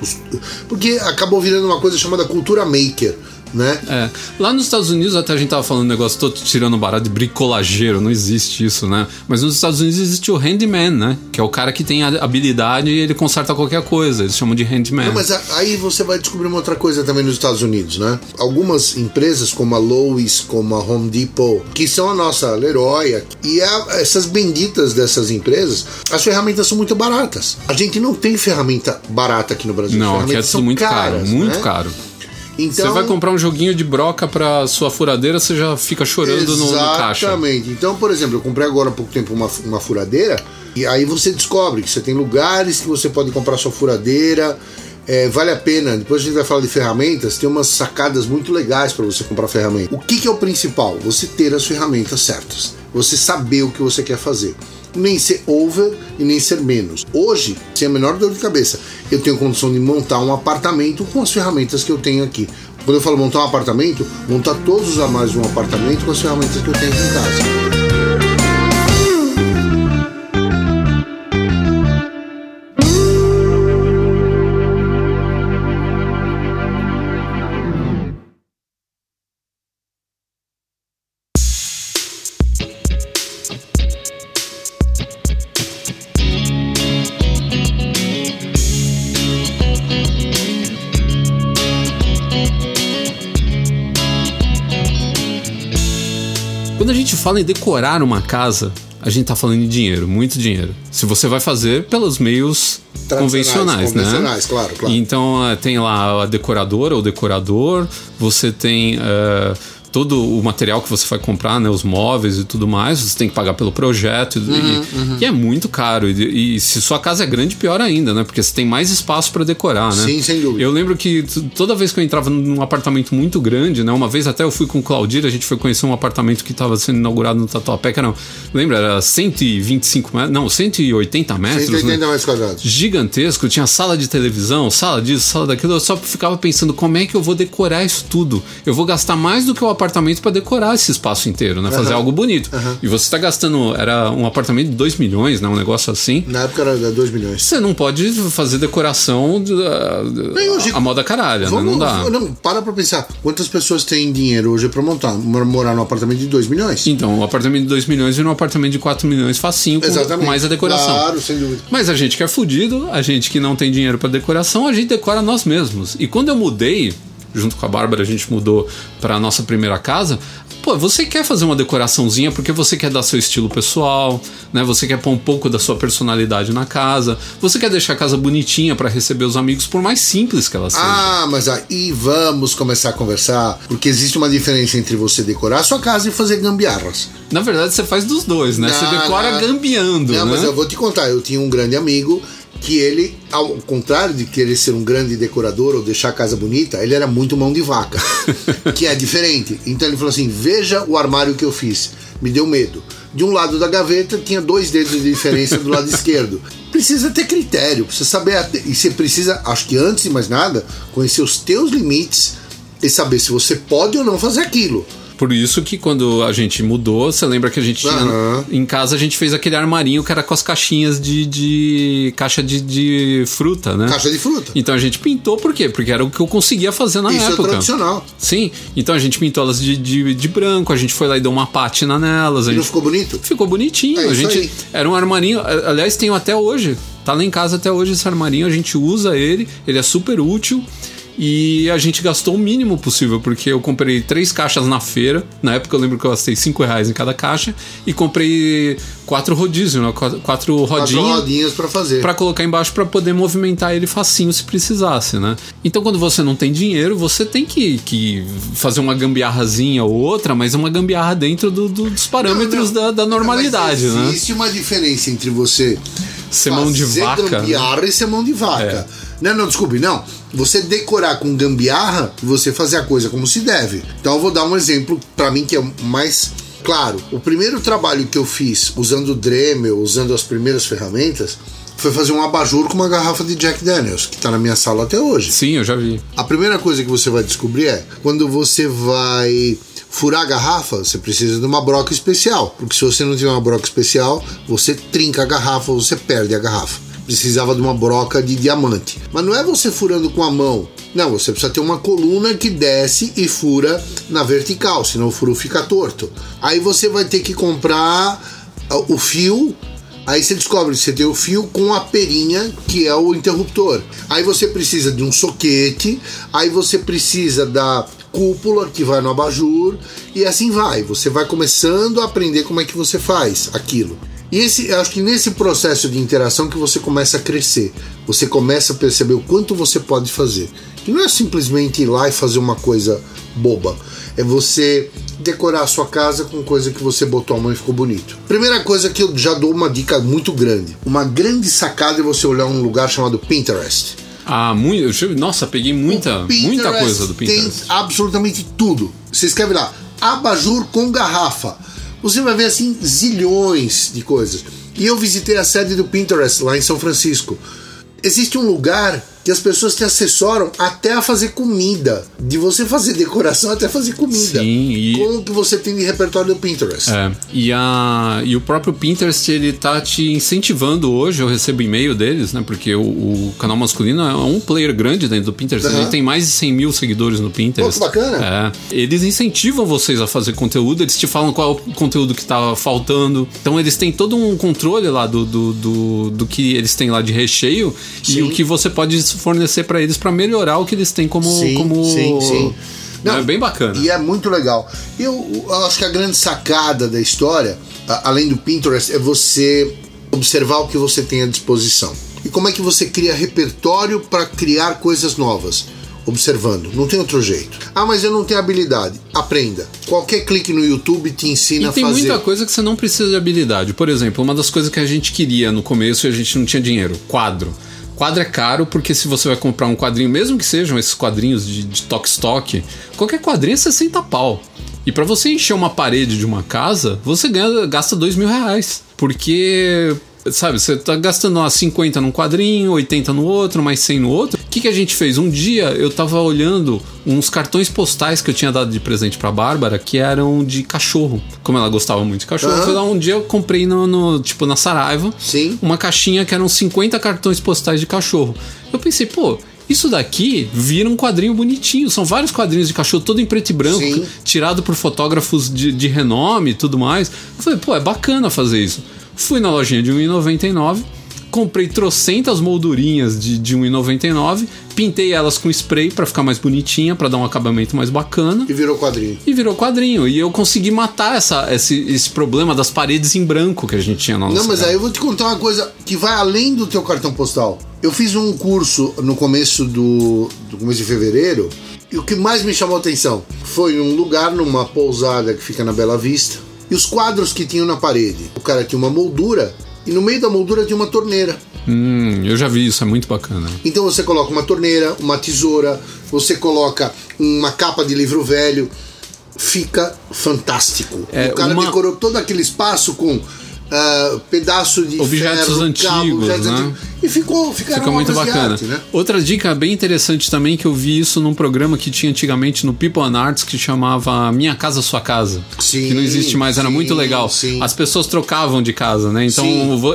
porque acabou virando uma coisa chamada cultura maker, né? É. Lá nos Estados Unidos, até a gente tava falando um negócio, tô tirando barato de bricolageiro, não existe isso, né? Mas nos Estados Unidos existe o handyman, né? Que é o cara que tem a habilidade e ele conserta qualquer coisa. Eles chamam de handyman. Não, mas aí você vai descobrir uma outra coisa também nos Estados Unidos, né? Algumas empresas como a Lowe's, como a Home Depot, que são a nossa Leroy, e a- essas benditas dessas empresas, as ferramentas são muito baratas. A gente não tem ferramenta barata aqui no Brasil. Não, aqui é ferramentas tudo são muito caro, caras, muito né? caro. Então, Você vai comprar um joguinho de broca pra sua furadeira, você já fica chorando no, no caixa. Exatamente. Então, por exemplo, eu comprei agora há pouco tempo uma, uma furadeira e aí você descobre que você tem lugares que você pode comprar sua furadeira. é, vale a pena. Depois a gente vai falar de ferramentas. Tem umas sacadas muito legais para você comprar ferramenta. O que, que é o principal? Você ter as ferramentas certas. Você saber o que você quer fazer. Nem ser over e nem ser menos. Hoje, sem a menor dor de cabeça, eu tenho condição de montar um apartamento com as ferramentas que eu tenho aqui. Quando eu falo montar um apartamento, montar todos os armários de um apartamento com as ferramentas que eu tenho aqui em casa. Fala em decorar uma casa, a gente tá falando em dinheiro, muito dinheiro. Se você vai fazer pelos meios Tradicionais, convencionais, né? convencionais, claro, claro. Então eh, tem lá a decoradora, o decorador, você tem eh, todo o material que você vai comprar, né? Os móveis e tudo mais, você tem que pagar pelo projeto. e- Uhum, e, é muito caro. E, e se sua casa é grande, pior ainda, né? Porque você tem mais espaço para decorar, né? Sim, sem dúvida. Eu lembro que toda vez que eu entrava num apartamento muito grande, né? Uma vez até eu fui com o Claudir, a gente foi conhecer um apartamento que estava sendo inaugurado no Tatuapé, que era, lembra, era 125 metros, não, 180 metros, 180 né? metros quadrados. Gigantesco, tinha sala de televisão, sala disso, sala daquilo. Eu só ficava pensando como é que eu vou decorar isso tudo. Eu vou gastar mais do que o apartamento para decorar esse espaço inteiro, né? Fazer algo bonito. E você tá gastando, era um apartamento de 2 milhões, né? Um negócio assim. Na época era 2 milhões. Você não pode fazer decoração de- Nem hoje- a moda caralha, né? Vamos, Não dá. não, para pra pensar. Quantas pessoas têm dinheiro hoje pra montar, morar num apartamento de 2 milhões? Então, um apartamento de 2 milhões vira um apartamento de 4 milhões facinho, com, Exatamente. com mais a decoração. Claro, sem dúvida. Mas a gente que é fudido, a gente que não tem dinheiro pra decoração, a gente decora nós mesmos. E quando eu mudei, junto com a Bárbara, a gente mudou pra nossa primeira casa. Pô, você quer fazer uma decoraçãozinha porque você quer dar seu estilo pessoal, né? Você quer pôr um pouco da sua personalidade na casa. Você quer deixar a casa bonitinha pra receber os amigos, por mais simples que ela seja. Ah, mas aí vamos começar a conversar, porque existe uma diferença entre você decorar a sua casa e fazer gambiarras. Na verdade, você faz dos dois, né? você Não, decora não. gambiando, Não, né? mas eu vou te contar, eu tinha um grande amigo que ele, ao contrário de querer ser um grande decorador ou deixar a casa bonita, ele era muito mão de vaca, que é diferente. Então ele falou assim: veja o armário que eu fiz. Me deu medo. De um lado da gaveta tinha dois dedos de diferença do lado esquerdo. Precisa ter critério, precisa saber. E você precisa, acho que antes de mais nada, conhecer os teus limites e saber se você pode ou não fazer aquilo. Por isso que quando a gente mudou, você lembra que a gente tinha. Em casa a gente fez aquele armarinho que era com as caixinhas de. de caixa de, de fruta, né? Caixa de fruta. Então a gente pintou por quê? Porque era o que eu conseguia fazer na Isso é época. tradicional. Sim, então a gente pintou elas de, de, de branco, a gente foi lá e deu uma pátina nelas. A E não gente... ficou bonito? Ficou bonitinho. É a gente aí. era um armarinho, a- aliás, tenho até hoje. Tá lá em casa até hoje esse armarinho, a gente usa ele, ele é super útil. E a gente gastou o mínimo possível, porque eu comprei três caixas na feira. Na época eu lembro que eu gastei cinco reais em cada caixa. E comprei quatro rodízios, né? Quatro, quatro Quatro rodinhas rodinhas pra fazer. para colocar embaixo para poder movimentar ele facinho se precisasse, né? Então quando você não tem dinheiro, você tem que, que fazer uma gambiarrazinha ou outra, mas uma gambiarra dentro do- do- dos parâmetros Não, não. Da, da normalidade, Mas né? Existe uma diferença entre você Ser mão de vaca. né? gambiarra e ser mão de vaca. Não, não, desculpe, não. Você decorar com gambiarra e você fazer a coisa como se deve. Então eu vou dar um exemplo pra mim que é mais claro. O primeiro trabalho que eu fiz usando o Dremel, usando as primeiras ferramentas, foi fazer um abajur com uma garrafa de Jack Daniels, que tá na minha sala até hoje. Sim, eu já vi. A primeira coisa que você vai descobrir é quando você vai furar a garrafa, você precisa de uma broca especial. Porque se você não tiver uma broca especial, você trinca a garrafa, você perde a garrafa. Precisava de uma broca de diamante. Mas não é você furando com a mão. Não, você precisa ter uma coluna que desce e fura na vertical, senão o furo fica torto. Aí você vai ter que comprar ah, o fio Aí você descobre que você tem o fio com a perinha, que é o interruptor. Aí você precisa de um soquete, aí você precisa da cúpula que vai no abajur, e assim vai. Você vai começando a aprender como é que você faz aquilo. E esse, eu acho que nesse processo de interação que você começa a crescer. Você começa a perceber o quanto você pode fazer. E não é simplesmente ir lá e fazer uma coisa boba. É você decorar a sua casa com coisa que você botou a mão e ficou bonito. Primeira coisa que eu já dou uma dica muito grande. Uma grande sacada é você olhar um lugar chamado Pinterest. Ah, muito. Nossa, peguei muita, muita coisa do Pinterest. Tem absolutamente tudo. Você escreve lá, abajur com garrafa. Você vai ver assim zilhões de coisas. E eu visitei a sede do Pinterest lá em São Francisco. Existe um lugar que as pessoas te assessoram até a fazer comida. De você fazer decoração até fazer comida. Sim, e- Com o que você tem de repertório do Pinterest. É, e, a, e o próprio Pinterest, ele tá te incentivando hoje, eu recebo e-mail deles, né? Porque o, o canal masculino é um player grande dentro do Pinterest. Aham. Ele tem mais de 100 mil seguidores no Pinterest. Pô, que bacana. É. Eles incentivam vocês a fazer conteúdo, eles te falam qual é o conteúdo que tá faltando. Então eles têm todo um controle lá do, do, do, do que eles têm lá de recheio e Sim. o que você pode fornecer para eles para melhorar o que eles têm como. Sim, como... sim, sim. Não, é bem bacana. E é muito legal. Eu, eu acho que a grande sacada da história, a- além do Pinterest, é você observar o que você tem à disposição. E como é que você cria repertório para criar coisas novas? Observando, não tem outro jeito. Ah, mas eu não tenho habilidade. Aprenda. Qualquer clique no YouTube te ensina E tem a fazer. muita coisa que você não precisa de habilidade. Por exemplo, uma das coisas que a gente queria no começo e a gente não tinha dinheiro: quadro. Quadro é caro porque se você vai comprar um quadrinho, mesmo que sejam esses quadrinhos de, de toque-stock, qualquer quadrinho é 60 pau. E pra você encher uma parede de uma casa, você ganha, gasta dois mil reais. Porque, sabe, você tá gastando umas 50 num quadrinho, 80 no outro, mais 100 no outro. O que, que a gente fez? Um dia eu tava olhando uns cartões postais que eu tinha dado de presente pra Bárbara que eram de cachorro. Como ela gostava muito de cachorro, lá um dia eu comprei no, no- tipo na Saraiva Sim. uma caixinha que eram 50 cartões postais de cachorro. Eu pensei, pô, isso daqui vira um quadrinho bonitinho. São vários quadrinhos de cachorro, todo em preto e branco, Sim. tirado por fotógrafos de, de renome e tudo mais. Eu falei, pô, é bacana fazer isso. Fui na lojinha de 1,99, comprei trocentas moldurinhas de, de 1,99, pintei elas com spray pra ficar mais bonitinha, pra dar um acabamento mais bacana. E virou quadrinho. E virou quadrinho. E eu consegui matar essa, esse, esse problema das paredes em branco que a gente tinha na nossa Não, mas casa. aí eu vou te contar uma coisa que vai além do teu cartão postal. Eu fiz um curso no começo do, do começo de fevereiro e o que mais me chamou a atenção foi num lugar, numa pousada que fica na Bela Vista, e os quadros que tinham na parede. O cara tinha uma moldura E no meio da moldura tem uma torneira. Hum, eu já vi isso, é muito bacana. Então você coloca uma torneira, uma tesoura, você coloca uma capa de livro velho, fica fantástico. É, o cara uma- decorou todo aquele espaço com ah, pedaço de Objetos ferro, antigos, cabo, objetos né? antigos. E ficou, Fica muito bacana. arte, né? Outra dica bem interessante também que eu vi isso num programa que tinha antigamente no People and Arts que chamava Minha Casa Sua Casa. Sim, que não existe mais, era sim, muito legal. sim. As pessoas trocavam de casa, né? Então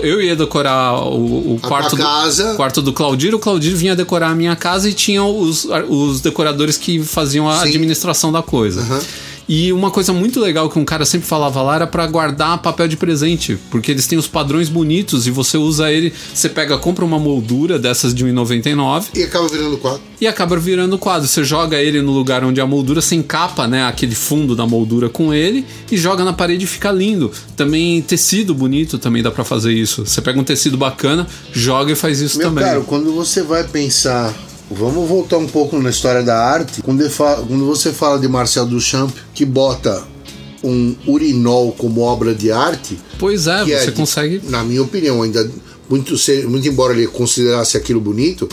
eu ia decorar o, o quarto, casa. do, quarto do Claudir, o Claudir vinha decorar a minha casa e tinha os, os decoradores que faziam a administração da coisa. Aham. E uma coisa muito legal que um cara sempre falava lá era pra guardar papel de presente, porque eles têm os padrões bonitos e você usa ele, você pega, compra uma moldura dessas de 1,99 E acaba virando quadro. e acaba virando quadro. Você joga ele no lugar onde a moldura se encapa, né, aquele fundo da moldura com ele e joga na parede e fica lindo. Também tecido bonito também dá pra fazer isso. Você pega um tecido bacana, joga e faz isso Meu também. caro, quando você vai pensar. Vamos voltar um pouco na história da arte. Quando, você fala de Marcel Duchamp, que bota um urinol como obra de arte, Pois é, que você é de- consegue na minha opinião, ainda muito, muito embora ele considerasse aquilo bonito,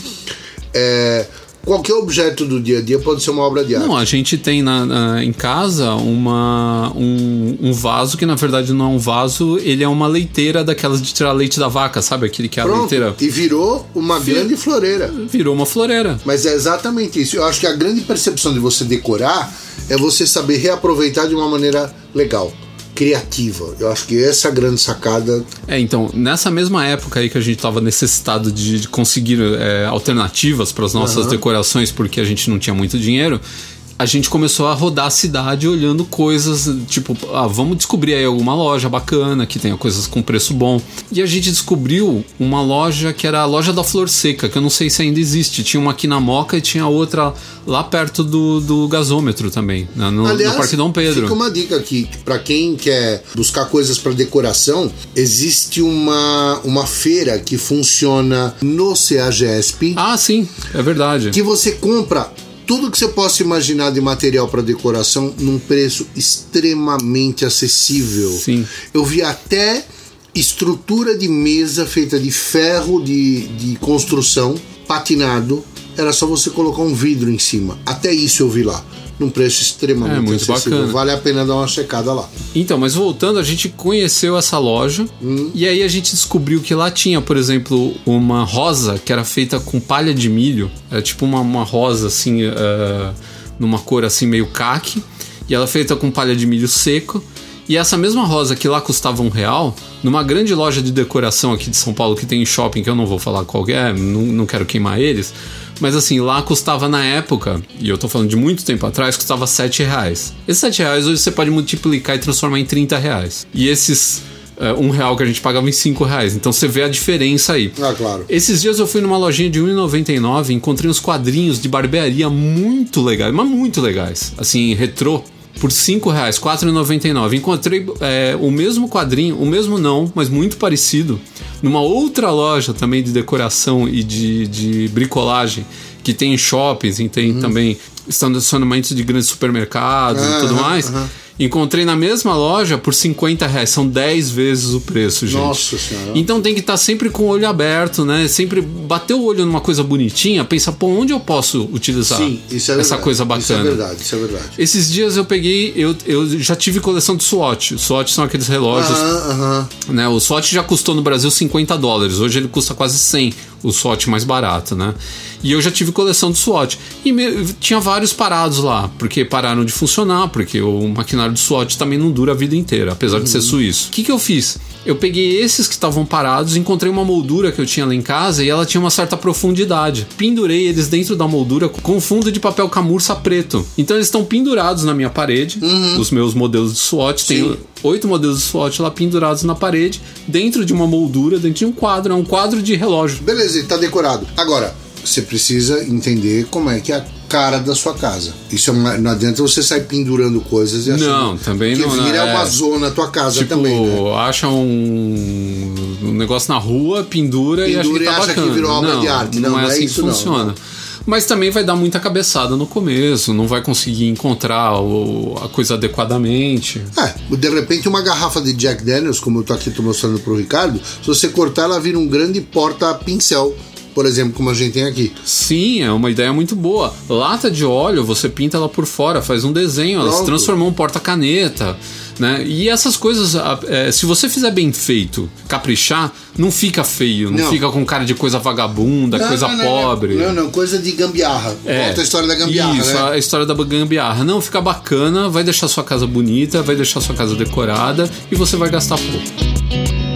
é, qualquer objeto do dia a dia pode ser uma obra de arte. Não, a gente tem na, na- em casa uma, um, um vaso que na verdade não é um vaso, ele é uma leiteira daquelas de tirar leite da vaca, sabe? Aquele que é a Pronto, leiteira e virou uma grande floreira. virou uma floreira. Mas é exatamente isso. Eu acho que a grande percepção de você decorar é você saber reaproveitar de uma maneira legal, criativa. Eu acho que essa é a grande sacada. É, então, nessa mesma época aí que a gente tava necessitado de, de conseguir é, alternativas para as nossas decorações, porque a gente não tinha muito dinheiro, a gente começou a rodar a cidade olhando coisas, tipo, ah, vamos descobrir aí alguma loja bacana que tenha coisas com preço bom. E a gente descobriu uma loja que era a loja da Flor Seca, que eu não sei se ainda existe. Tinha uma aqui na Moca e tinha outra lá perto do, do gasômetro também, né, no, no Parque Dom Pedro. Fica uma dica aqui, para quem quer buscar coisas para decoração, existe uma, uma feira que funciona no CAGESP, Ah, sim, é verdade. que você compra tudo que você possa imaginar de material para decoração num preço extremamente acessível. Sim. Eu vi até estrutura de mesa feita de ferro de, de construção, patinado. Era só você colocar um vidro em cima. Até isso eu vi lá. Num preço extremamente É, muito acessível. bacana. Vale a pena dar uma checada lá. Então, mas voltando, a gente conheceu essa loja e aí a gente descobriu que lá tinha, por exemplo, uma rosa que era feita com palha de milho. Era tipo uma, uma rosa assim, eh, numa cor assim meio caque. E ela é feita com palha de milho seco. E essa mesma rosa que lá custava um real, numa grande loja de decoração aqui de São Paulo que tem em shopping, que eu não vou falar qual é, não, não quero queimar eles. Mas assim, lá custava na época, e eu tô falando de muito tempo atrás, custava 7 reais. Esses 7 reais hoje você pode multiplicar e transformar em 30 reais. E esses é, um real que a gente pagava em 5 reais. Então você vê a diferença aí. Ah, claro. Esses dias eu fui numa lojinha de R$1,99 e encontrei uns quadrinhos de barbearia muito legais, mas muito legais. Assim, retrô. Por 5 reais, R$4,99. Encontrei é, o mesmo quadrinho, o mesmo não, mas muito parecido, numa outra loja também de decoração e de, de bricolagem, que tem em shoppings e tem também estacionamentos de grandes supermercados e tudo mais. Encontrei na mesma loja por 50 reais. São 10 vezes o preço, gente. Nossa Senhora. Então tem que estar sempre com o olho aberto, né? Sempre bater o olho numa coisa bonitinha, pensa, pô, onde eu posso utilizar Sim, é essa verdade. coisa Isso é bacana? verdade, isso é verdade. Esses dias eu peguei, eu, eu já tive coleção de SWAT. SWAT são aqueles relógios, Aham, aham. né? O SWAT já custou no Brasil 50 dólares. Hoje ele custa quase 100, o SWAT mais barato, né? E eu já tive coleção de SWAT. E me- tinha vários parados lá, porque pararam de funcionar, porque o maquinário de SWAT também não dura a vida inteira, apesar de ser suíço. O que, que eu fiz? Eu peguei esses que estavam parados, encontrei uma moldura que eu tinha lá em casa e ela tinha uma certa profundidade. Pendurei eles dentro da moldura com fundo de papel camurça preto. Então eles estão pendurados na minha parede, os meus modelos de. Tem Sim. oito modelos de SWAT lá pendurados na parede, dentro de uma moldura, dentro de um quadro. É um quadro de relógio. Beleza, ele tá decorado. Agora, você precisa entender como é que é a cara da sua casa. Isso é uma- não adianta você sair pendurando coisas e achando Não, também que não, vira é. uma zona a tua casa Tipo, também, né? acha um, um negócio na rua, pendura, e acha Pendura que e tá acha que virou obra não, de arte. Não, Não, é não é assim isso, que funciona. não. Mas também vai dar muita cabeçada no começo, não vai conseguir encontrar o- a coisa adequadamente. É, de repente uma garrafa de Jack Daniels, como eu tô aqui tô mostrando pro Ricardo, se você cortar ela vira um grande porta-pincel, por exemplo, como a gente tem aqui. Sim, é uma ideia muito boa. Lata de óleo, você pinta ela por fora, faz um desenho, ela se transformou em um porta-caneta. Né? E essas coisas, é, se você fizer bem feito, caprichar, não fica feio, não, Não. fica com cara de coisa vagabunda, Não, coisa não, não, pobre. Não, não, coisa de gambiarra. É. Conta a história da gambiarra, Isso, né? a história da gambiarra. Não, fica bacana, vai deixar sua casa bonita, vai deixar sua casa decorada e você vai gastar pouco.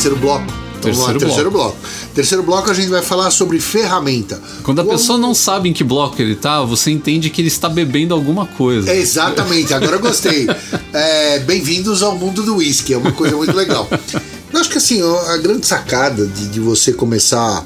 Terceiro bloco. Então, vamos lá, Terceiro terceiro bloco. Terceiro bloco a gente vai falar sobre ferramenta. Quando a pessoa não sabe em que bloco ele tá, você entende que ele está bebendo alguma coisa. É, exatamente, agora eu gostei. É, Bem-vindos ao mundo do whisky, é uma coisa muito legal. Eu acho que assim, a grande sacada de, de você começar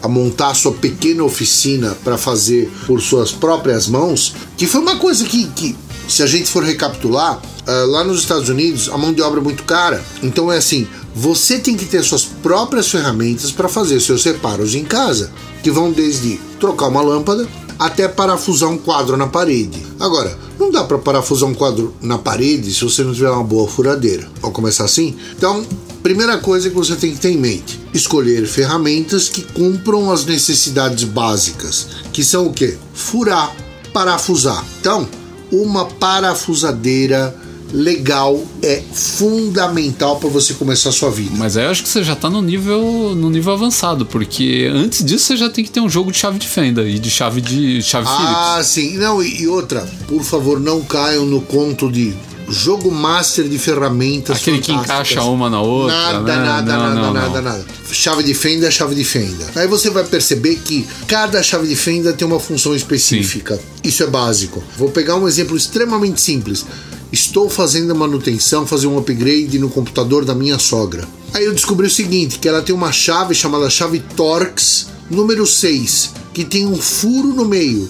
a montar a sua pequena oficina para fazer por suas próprias mãos, que foi uma coisa que, que se a gente for recapitular, ah, lá nos Estados Unidos a mão de obra é muito cara. Então é assim, você tem que ter suas próprias ferramentas para fazer seus reparos em casa, que vão desde trocar uma lâmpada até parafusar um quadro na parede. Agora, não dá para parafusar um quadro na parede se você não tiver uma boa furadeira. Vamos começar assim? Então, primeira coisa que você tem que ter em mente: escolher ferramentas que cumpram as necessidades básicas, que são o quê? Furar, parafusar. Então, uma parafusadeira legal é fundamental para você começar a sua vida. Mas aí eu acho que você já tá no nível, no nível avançado, porque antes disso você já tem que ter um jogo de chave de fenda e de chave de chave Ah, Phillips. sim. Não, e, e outra, por favor, não caiam no conto de jogo master de ferramentas Aquele que encaixa uma na outra. Nada, né? nada, Não, nada, não, nada, não. nada. Chave de fenda é chave de fenda. Aí você vai perceber que cada chave de fenda tem uma função específica. Isso é básico. Vou pegar um exemplo extremamente simples. Estou fazendo a manutenção, fazer um upgrade no computador da minha sogra. Aí eu descobri o seguinte, que ela tem uma chave chamada chave Torx número 6, que tem um furo no meio.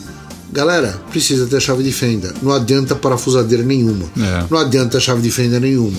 Galera, precisa ter chave de fenda. Não adianta parafusadeira nenhuma. É. Não adianta chave de fenda nenhuma.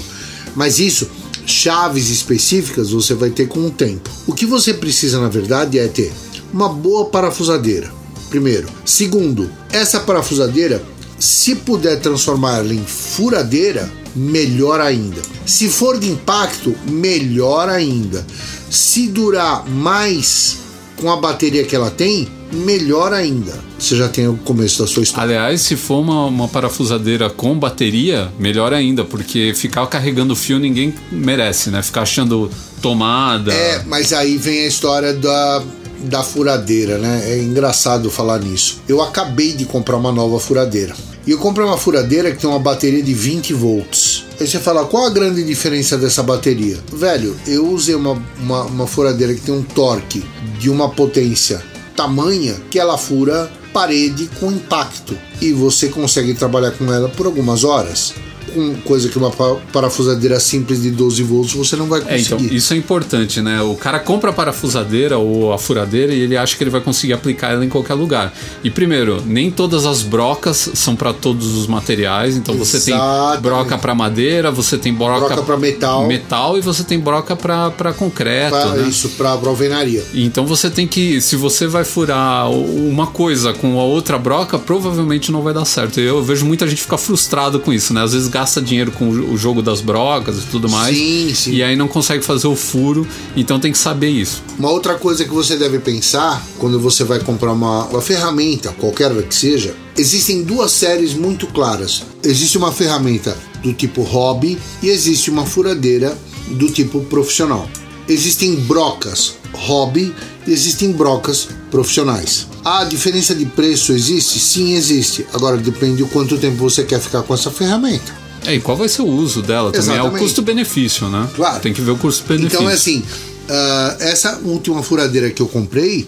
Mas isso, chaves específicas você vai ter com o tempo. O que você precisa, na verdade, é ter uma boa parafusadeira. Primeiro. Segundo, essa parafusadeira, se puder transformá-la em furadeira, melhor ainda. Se for de impacto, melhor ainda. Se durar mais com a bateria que ela tem, melhor ainda. Você já tem o começo da sua história. Aliás, se for uma, uma parafusadeira com bateria, melhor ainda, porque ficar carregando fio ninguém merece, né? Ficar achando tomada. É, mas aí vem a história da, da furadeira, né? É engraçado falar nisso. Eu acabei de comprar uma nova furadeira. E eu comprei uma furadeira que tem uma bateria de 20 volts. Aí você fala, qual a grande diferença dessa bateria? Velho, eu usei uma, uma, uma furadeira que tem um torque de uma potência tamanha que ela fura parede com impacto. E você consegue trabalhar com ela por algumas horas. Com coisa que uma pa- parafusadeira simples de 12 volts você não vai É, então, conseguir. isso é importante, né? O cara compra a parafusadeira ou a furadeira e ele acha que ele vai conseguir aplicar ela em qualquer lugar. E primeiro, nem todas as brocas são para todos os materiais, então você tem Exatamente. broca para madeira, você tem broca, Broca pra metal. metal e você tem broca para concreto, Pra- né? Isso, pra alvenaria. Então você tem que, se você vai furar uma coisa com a outra broca, provavelmente não vai dar certo. Eu vejo muita gente ficar frustrado com isso, né? Às vezes gasta dinheiro com o jogo das brocas e tudo mais. Sim, sim. E aí não consegue fazer o furo, então tem que saber isso. Uma outra coisa que você deve pensar quando você vai comprar uma, uma ferramenta, qualquer que seja, existem duas séries muito claras. Existe uma ferramenta do tipo hobby e existe uma furadeira do tipo profissional. Existem brocas hobby e existem brocas profissionais. A diferença de preço existe? Sim, existe. Agora depende de quanto tempo você quer ficar com essa ferramenta. É, e qual vai ser o uso dela também? É o Exatamente. custo-benefício, né? Claro. Tem que ver o custo-benefício. Então é assim, ah, essa última furadeira que eu comprei,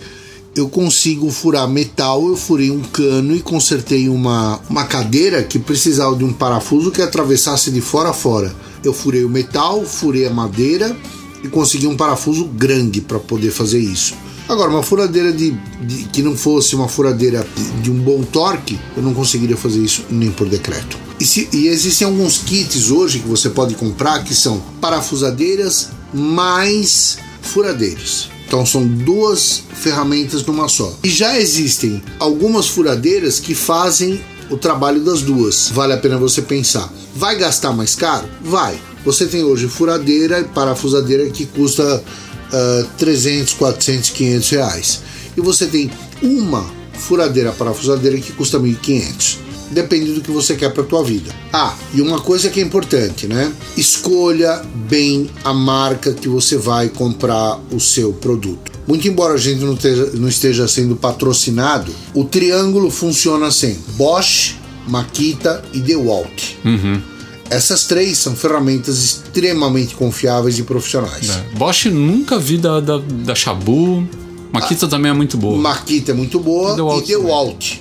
eu consigo furar metal. Eu furei um cano e consertei uma, uma cadeira que precisava de um parafuso que atravessasse de fora a fora. Eu furei o metal, furei a madeira e consegui um parafuso grande para poder fazer isso. Agora, uma furadeira de, de, que não fosse uma furadeira de, um bom torque, eu não conseguiria fazer isso nem por decreto. E, se, e existem alguns kits hoje que você pode comprar que são parafusadeiras mais furadeiras. Então são duas ferramentas numa só. E já existem algumas furadeiras que fazem o trabalho das duas. Vale a pena você pensar. Vai gastar mais caro? Vai. Você tem hoje furadeira e parafusadeira que custa uh, 300, 400, 500 reais. E você tem uma furadeira parafusadeira que custa 1.500 depende do que você quer para tua vida. Ah, e uma coisa que é importante, né? Escolha bem a marca que você vai comprar o seu produto. Muito embora a gente não esteja, não esteja sendo patrocinado, o triângulo funciona assim: Bosch, Makita e DeWalt. Uhum. Essas três são ferramentas extremamente confiáveis e profissionais. É. Bosch nunca vi da, da, da Shabu. Makita ah, também é muito boa. Makita é muito boa e DeWalt. E DeWalt.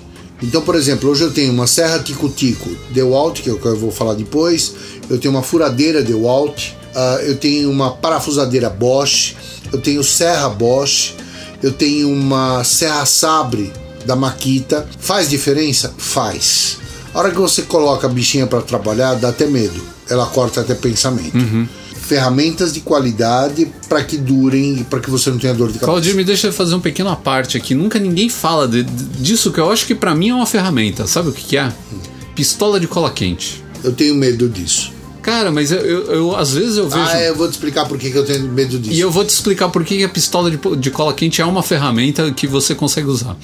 Então, por exemplo, hoje eu tenho uma serra tico-tico DeWalt, que é o que eu vou falar depois. Eu tenho uma furadeira DeWalt. Uh, eu tenho uma parafusadeira Bosch. Eu tenho serra Bosch. Eu tenho uma serra Sabre da Makita. Faz diferença? Faz. A hora que você coloca a bichinha para trabalhar, dá até medo. Ela corta até pensamento. Uhum ferramentas de qualidade para que durem e para que você não tenha dor de cabeça. Claudio, me deixa fazer um pequeno aparte aqui. Nunca ninguém fala de, disso que eu acho que para mim é uma ferramenta. Sabe o que, que é? Pistola de cola quente. Eu tenho medo disso. Cara, mas eu, eu, eu, às vezes eu vejo. Ah, eu vou te explicar por que, que eu tenho medo disso. E eu vou te explicar por que a pistola de, de cola quente é uma ferramenta que você consegue usar.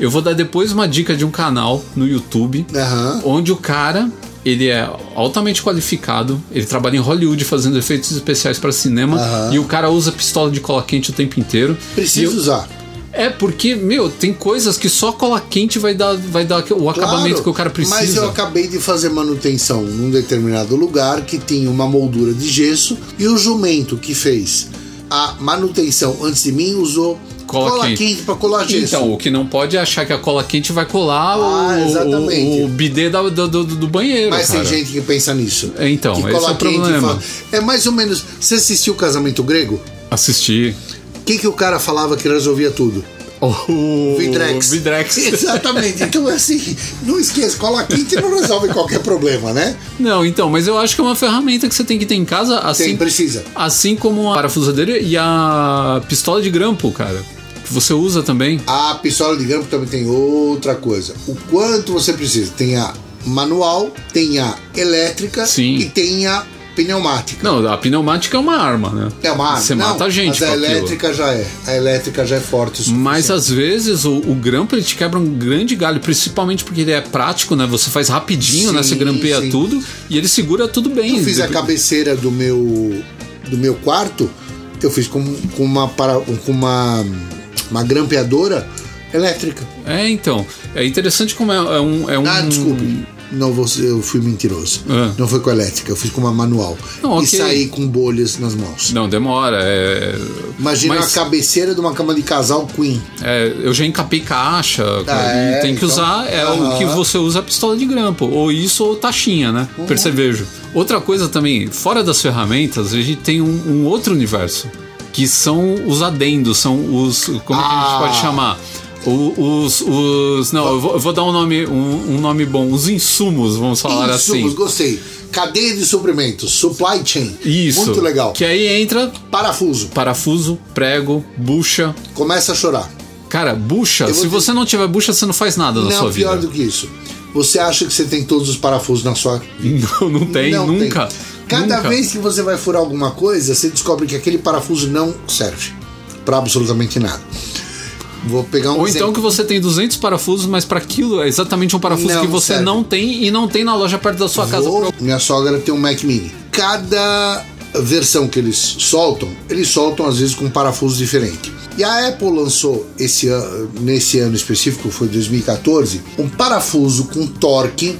Eu vou dar depois uma dica de um canal no YouTube, uhum. onde o cara ele é altamente qualificado, ele trabalha em Hollywood fazendo efeitos especiais para cinema Aham. e o cara usa pistola de cola quente o tempo inteiro. Precisa eu, usar. É, porque, meu, tem coisas que só cola quente vai dar, vai dar o acabamento claro, que o cara precisa. Mas eu acabei de fazer manutenção num determinado lugar que tinha uma moldura de gesso e o jumento que fez a manutenção antes de mim usou cola, cola quente, quente para colar gesso. Então, o que não pode é achar que a cola quente vai colar ah, o, o, o bidê do, do, do, banheiro. Mas cara. tem gente que pensa nisso. Então, que esse é o problema. Fala, é mais ou menos. Você assistiu o casamento grego? Assisti. O que, que o cara falava que resolvia tudo? O Vidrex. Vidrex. Exatamente. Então, assim, não esqueça, cola quente não resolve qualquer problema, né? Não, então, mas eu acho que é uma ferramenta que você tem que ter em casa. Assim, tem, precisa. Assim como a parafusadeira e a pistola de grampo, cara que você usa também. A pistola de grampo também tem outra coisa. O quanto você precisa? Tem a manual, tem a elétrica Sim. e tem a pneumática. Não, a pneumática é uma arma, né? É uma arma. Você Não, mata a gente mas a elétrica aquilo. já é. A elétrica já é forte. Mas às vezes o, o, grampo ele te quebra um grande galho, principalmente porque ele é prático, né? Você faz rapidinho, sim, né? Você grampeia sim. tudo e ele segura tudo bem. Eu fiz a cabeceira do meu do meu quarto, eu fiz com, com uma para com uma uma grampeadora elétrica. É, então. É interessante como é, é um. É um... Ah, desculpe. Não, eu fui mentiroso. Ah. Não foi com elétrica, eu fiz com uma manual. Não, e okay. saí com bolhas nas mãos. Não, demora. É... Imagina Mas- a cabeceira de uma cama de casal Queen. É, eu já encapei caixa, cara, é, e tem que então, usar é o aham. que você usa a pistola de grampo, ou isso ou taxinha, né? Uhum. Percevejo. Outra coisa também, fora das ferramentas, a gente tem um, um outro universo, que são os adendos, são os. Como é que a gente Ah. pode chamar? Os, os. Não, eu vou, eu vou dar um nome, um, um nome bom, os insumos, vamos falar Insumos, assim. gostei. Cadeia de suprimentos, supply chain. Isso. Muito legal. Que aí entra Parafuso. parafuso, prego, bucha. Começa a chorar. Cara, bucha, se você não tiver bucha, você não faz nada na não, sua pior vida. do que isso. Você acha que você tem todos os parafusos na sua Não, não tem, Não nunca. tem. Cada nunca. vez que você vai furar alguma coisa, você descobre que aquele parafuso não serve para absolutamente nada. Vou pegar um Ou exemplo. então que você tem 200 parafusos, mas para aquilo é exatamente um parafuso Não que você serve. não tem e não tem na loja perto da sua casa. Vou- Minha sogra tem um Mac Mini. Cada versão que eles soltam, eles soltam às vezes com um parafuso diferente. E a Apple lançou esse ano, nesse ano específico, foi 2014, um parafuso com torque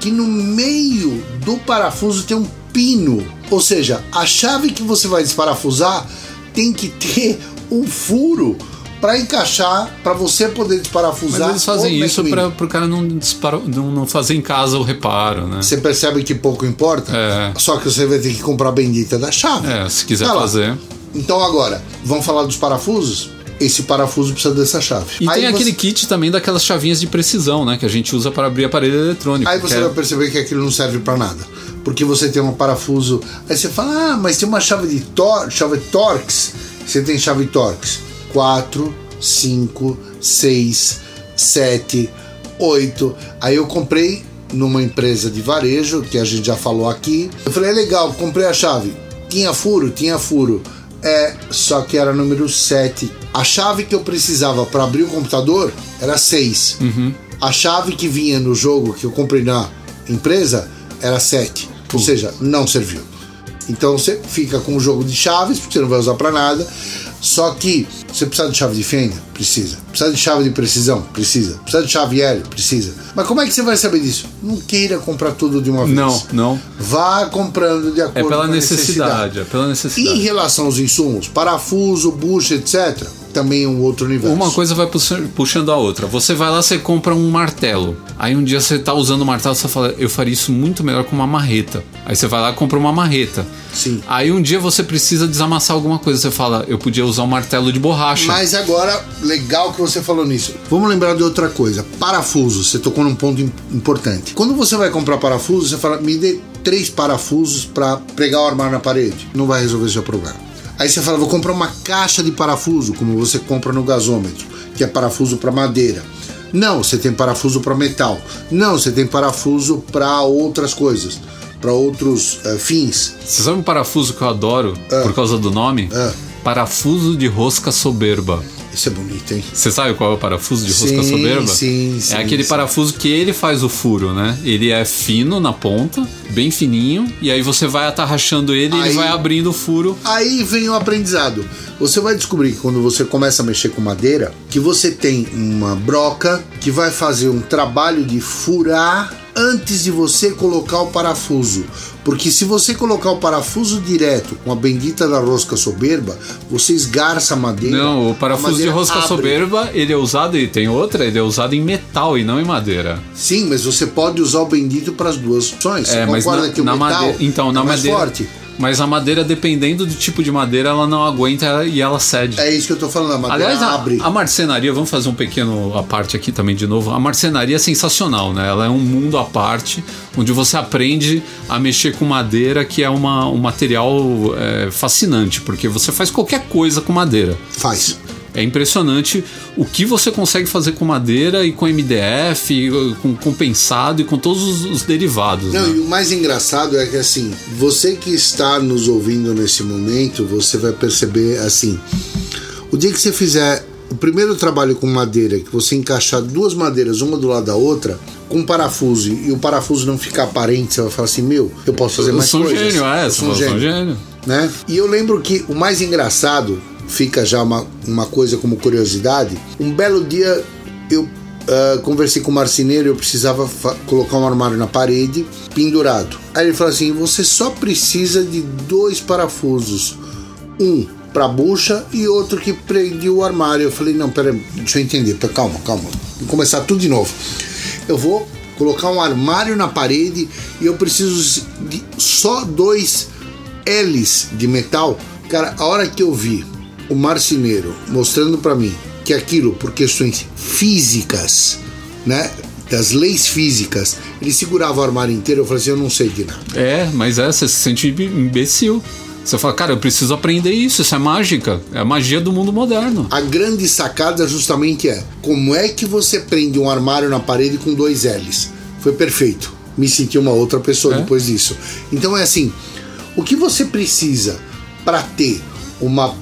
que no meio do parafuso tem um pino. Ou seja, a chave que você vai desparafusar tem que ter um furo para encaixar, para você poder desparafusar. Mas eles fazem isso para o cara não, dispara, não, não fazer em casa o reparo, né? Você percebe que pouco importa? É. Só que você vai ter que comprar a bendita da chave. É, se quiser Tá lá. fazer. Então agora, vamos falar dos parafusos? Esse parafuso precisa dessa chave. E Aí tem você- aquele kit também daquelas chavinhas de precisão, né? Que a gente usa para abrir aparelho eletrônico. Aí você é- vai perceber que aquilo não serve pra nada. Porque você tem um parafuso. Aí você fala, ah, mas tem uma chave de tor chave Torx. Você tem chave Torx. 4, 5, 6, 7, 8. Aí eu comprei numa empresa de varejo, que a gente já falou aqui. Eu falei, é legal, comprei a chave. Tinha furo? Tinha furo. É, só que era número 7. A chave que eu precisava para abrir o computador era 6. A chave que vinha no jogo que eu comprei na empresa era 7. Ou seja, não serviu. Então você fica com o jogo de chaves, porque você não vai usar para nada. Só que você precisa de chave de fenda? Precisa. Precisa de chave de precisão? Precisa. Precisa de chave L? Precisa. Mas como é que você vai saber disso? Não queira comprar tudo de uma vez. Não, não. Vá comprando de É acordo pela com a necessidade, é pela Em necessidade. relação aos insumos, parafuso, bucha, etc., também é um outro universo. Uma coisa vai puxa- puxando a outra. Você vai lá, você compra um martelo. Aí um dia você tá usando o martelo, você fala, eu faria isso muito melhor com uma marreta. Aí você vai lá e compra uma marreta. Sim. Aí um dia você precisa desamassar alguma coisa. Você fala, eu podia usar um martelo de borracha. Mas agora, legal que você falou nisso. Vamos lembrar de outra coisa. Parafuso, você tocou num ponto im- importante. Quando você vai comprar parafuso, você fala, me dê três parafusos para pregar o armário na parede. Não vai resolver seu problema. Aí você fala, vou comprar uma caixa de parafuso, como você compra no gasômetro, que é parafuso para madeira. Não, você tem parafuso para metal. Não, você tem parafuso para outras coisas, para outros eh, fins. Você sabe um parafuso que eu adoro por causa do nome? Ah. Parafuso de rosca soberba. Isso é bonito, hein? Você sabe qual é o parafuso de rosca Sim, soberba? sim, sim, É aquele sim. parafuso que ele faz o furo, né? Ele é fino na ponta, bem fininho, e aí você vai atarrachando ele e Aí- ele vai abrindo o furo. Aí vem o aprendizado. Você vai descobrir que quando você começa a mexer com madeira, que você tem uma broca que vai fazer um trabalho de furar antes de você colocar o parafuso. Porque se você colocar o parafuso direto com a bendita da rosca soberba, você esgarça a madeira. Não, o parafuso de rosca abre. soberba, ele é usado, e tem outra, ele é usado em metal e não em madeira. Sim, mas você pode usar o bendito para as duas opções. Você é, mas na, que o na metal madeira. Então, na é mais madeira. forte? Mas a madeira, dependendo do tipo de madeira, ela não aguenta e ela cede. É isso que eu tô falando, a madeira Aliás, a, abre. a marcenaria, vamos fazer um pequeno a parte aqui também de novo. A marcenaria é sensacional, né? Ela é um mundo à parte, onde você aprende a mexer com madeira, que é uma, um material é, fascinante, porque você faz qualquer coisa com madeira. Faz. É impressionante o que você consegue fazer com madeira e com MDF, e com compensado e com todos os, os derivados. Não, né? e o mais engraçado é que assim, você que está nos ouvindo nesse momento, você vai perceber assim, o dia que você fizer o primeiro trabalho com madeira, que você encaixar duas madeiras uma do lado da outra, com parafuso e o parafuso não ficar aparente, você vai falar assim, meu, eu posso fazer Eu mais sou um coisas. gênio, é, eu sou um falou, sou um gênio. gênio. Né? E eu lembro que o mais engraçado, fica já uma, uma coisa como curiosidade, um belo dia eu ah, conversei com o marceneiro, eu precisava colocar um armário na parede, pendurado. Aí ele falou assim: você só precisa de dois parafusos. Um para bucha e outro que prende o armário. Eu falei: não, peraí, deixa eu entender, pera, calma, calma. Vou começar tudo de novo. Eu vou colocar um armário na parede e eu preciso de só dois L's de metal. Cara, a hora que eu vi o marceneiro mostrando para mim que aquilo, por questões físicas, né? Das leis físicas, ele segurava o armário inteiro. Eu falei assim: eu não sei de nada. É, mas é, você se sente imbecil. Você fala, cara, eu preciso aprender isso, isso é mágica. É a magia do mundo moderno. A grande sacada justamente é como é que você prende um armário na parede com dois L's. Foi perfeito. Me senti uma outra pessoa É? depois disso. Então é assim, o que você precisa para ter uma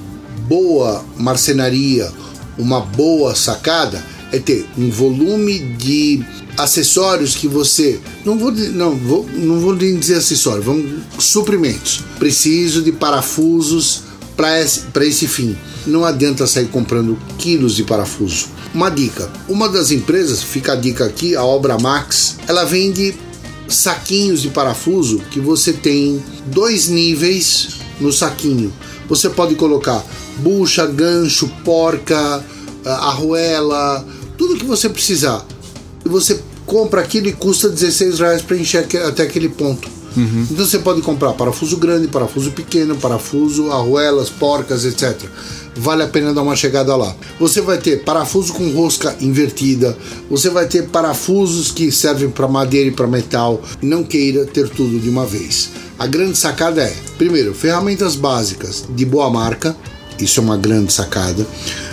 boa marcenaria, uma boa sacada, é ter um volume de acessórios que você não vou não vou não vou dizer acessório, vamos suprimentos. Preciso de parafusos para esse, esse fim. Não adianta sair comprando quilos de parafuso. Uma dica: uma das empresas, fica a dica aqui, a Obra Max, ela vende saquinhos de parafuso que você tem dois níveis no saquinho. Você pode colocar bucha, gancho, porca, a arruela, tudo que você precisar. E você compra aquilo e custa 16 reais para encher até aquele ponto. Então você pode comprar parafuso grande, parafuso pequeno, parafuso, arruelas, porcas, etc. Vale a pena dar uma chegada lá. Você vai ter parafuso com rosca invertida, você vai ter parafusos que servem para madeira e para metal. Não queira ter tudo de uma vez. A grande sacada é, primeiro, ferramentas básicas de boa marca, isso é uma grande sacada.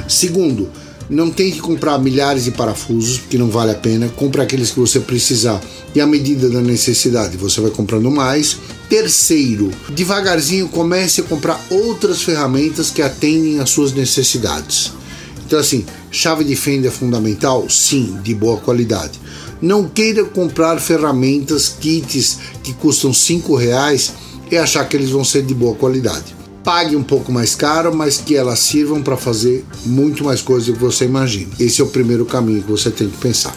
Segundo, não tem que comprar milhares de parafusos, porque não vale a pena. Compre aqueles que você precisar e à medida da necessidade você vai comprando mais. Terceiro, devagarzinho comece a comprar outras ferramentas que atendem às suas necessidades. Então, assim, chave de fenda é fundamental? Sim, de boa qualidade. Não queira comprar ferramentas, kits que custam 5 reais e achar que eles vão ser de boa qualidade. Pague um pouco mais caro, mas que elas sirvam para fazer muito mais coisas do que você imagina. Esse é o primeiro caminho que você tem que pensar.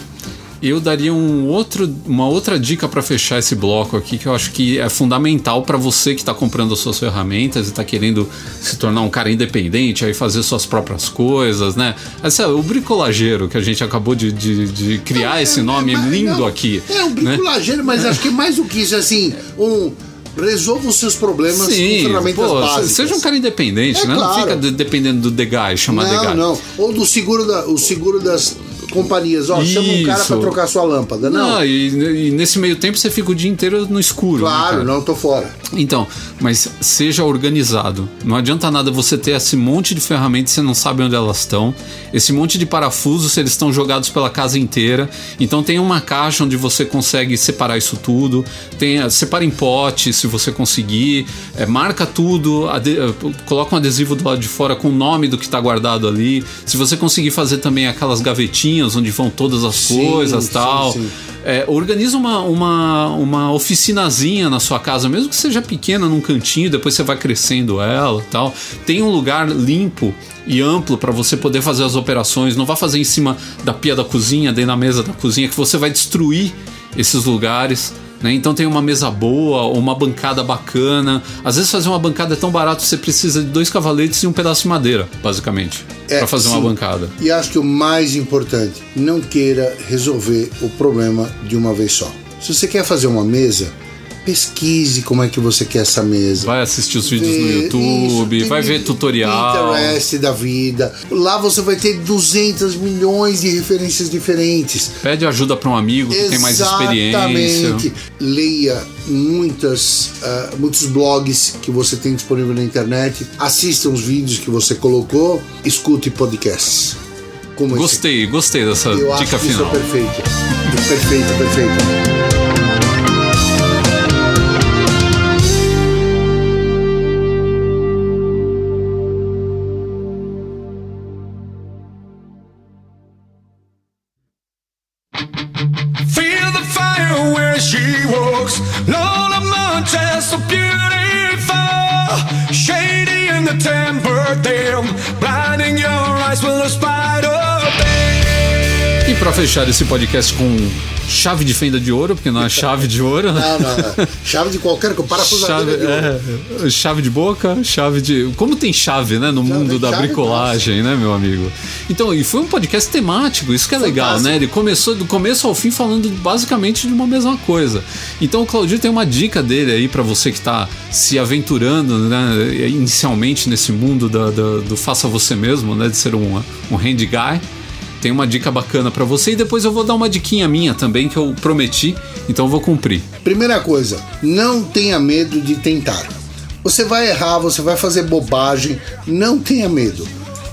Eu daria um outro, uma outra dica para fechar esse bloco aqui que eu acho que é fundamental para você que está comprando as suas ferramentas e está querendo se tornar um cara independente, aí fazer suas próprias coisas, né? Essa, o bricolageiro que a gente acabou de, de, de criar esse nome mas lindo não, aqui. É um né? bricolageiro, mas acho que mais do que isso, assim, um resolva os seus problemas Sim, com ferramentas pô, básicas. seja um cara independente, É né? Não claro. fica de- dependendo do Degai, chamar Não, Degai. não. Ou do seguro, da, o seguro das companhias. Ó, chama um cara Isso. pra trocar sua lâmpada. Não, Não, e, e nesse meio tempo você fica o dia inteiro no escuro. né, claro, cara? não, tô fora. Então, mas seja organizado. Não adianta nada você ter esse monte de ferramentas e você não sabe onde elas estão. Esse monte de parafusos, eles estão jogados pela casa inteira. Então tem uma caixa onde você consegue separar isso tudo. Tem, separa em pote se você conseguir. É, marca tudo. ade- eh, coloca um adesivo do lado de fora com o nome do que está guardado ali. Se você conseguir fazer também aquelas gavetinhas onde vão todas as Sim, coisas sim, tal. sim. É, organiza uma, uma, uma oficinazinha na sua casa, mesmo que seja pequena, num cantinho, depois você vai crescendo ela e tal. Tem um lugar limpo e amplo para você poder fazer as operações. Não vá fazer em cima da pia da cozinha, dentro da mesa da cozinha, que você vai destruir esses lugares. Né? Então tem uma mesa boa, uma bancada bacana. Às vezes fazer uma bancada é tão barato que você precisa de dois cavaletes e um pedaço de madeira, basicamente, É, para fazer uma sim. bancada. E acho que o mais importante, não queira resolver o problema de uma vez só. Se você quer fazer uma mesa, pesquise como é que você quer essa mesa. Vai assistir os vídeos no YouTube, isso, vai ver tutorial. Pinterest da vida. Lá você vai ter 200 milhões de referências diferentes. Pede ajuda para um amigo que tem mais experiência. Exatamente. Leia muitas, ah, muitos blogs que você tem disponível na internet. Assista os vídeos que você colocou. Escute podcasts. Como esse Gostei, gostei dessa eu acho dica que final. isso é perfeito. Perfeito, perfeito. Fechar esse podcast com chave de fenda de ouro, porque não é chave de ouro, né? Não, não, não. Chave de qualquer coisa. Chave, Parafusadeira de ouro. é, chave de boca, chave de. Como tem chave, né? No mundo da chave bricolagem, né, meu amigo? Então, e foi um podcast temático, isso que é legal, Fantástico. né? Ele começou do começo ao fim falando basicamente de uma mesma coisa. Então o Claudio tem uma dica dele aí para você que tá se aventurando, né, inicialmente nesse mundo da- da- do faça você mesmo, né? De ser um, um hand guy. Tem uma dica bacana para você e depois eu vou dar uma diquinha minha também que eu prometi, então eu vou cumprir. Primeira coisa, não tenha medo de tentar. Você vai errar, você vai fazer bobagem, não tenha medo.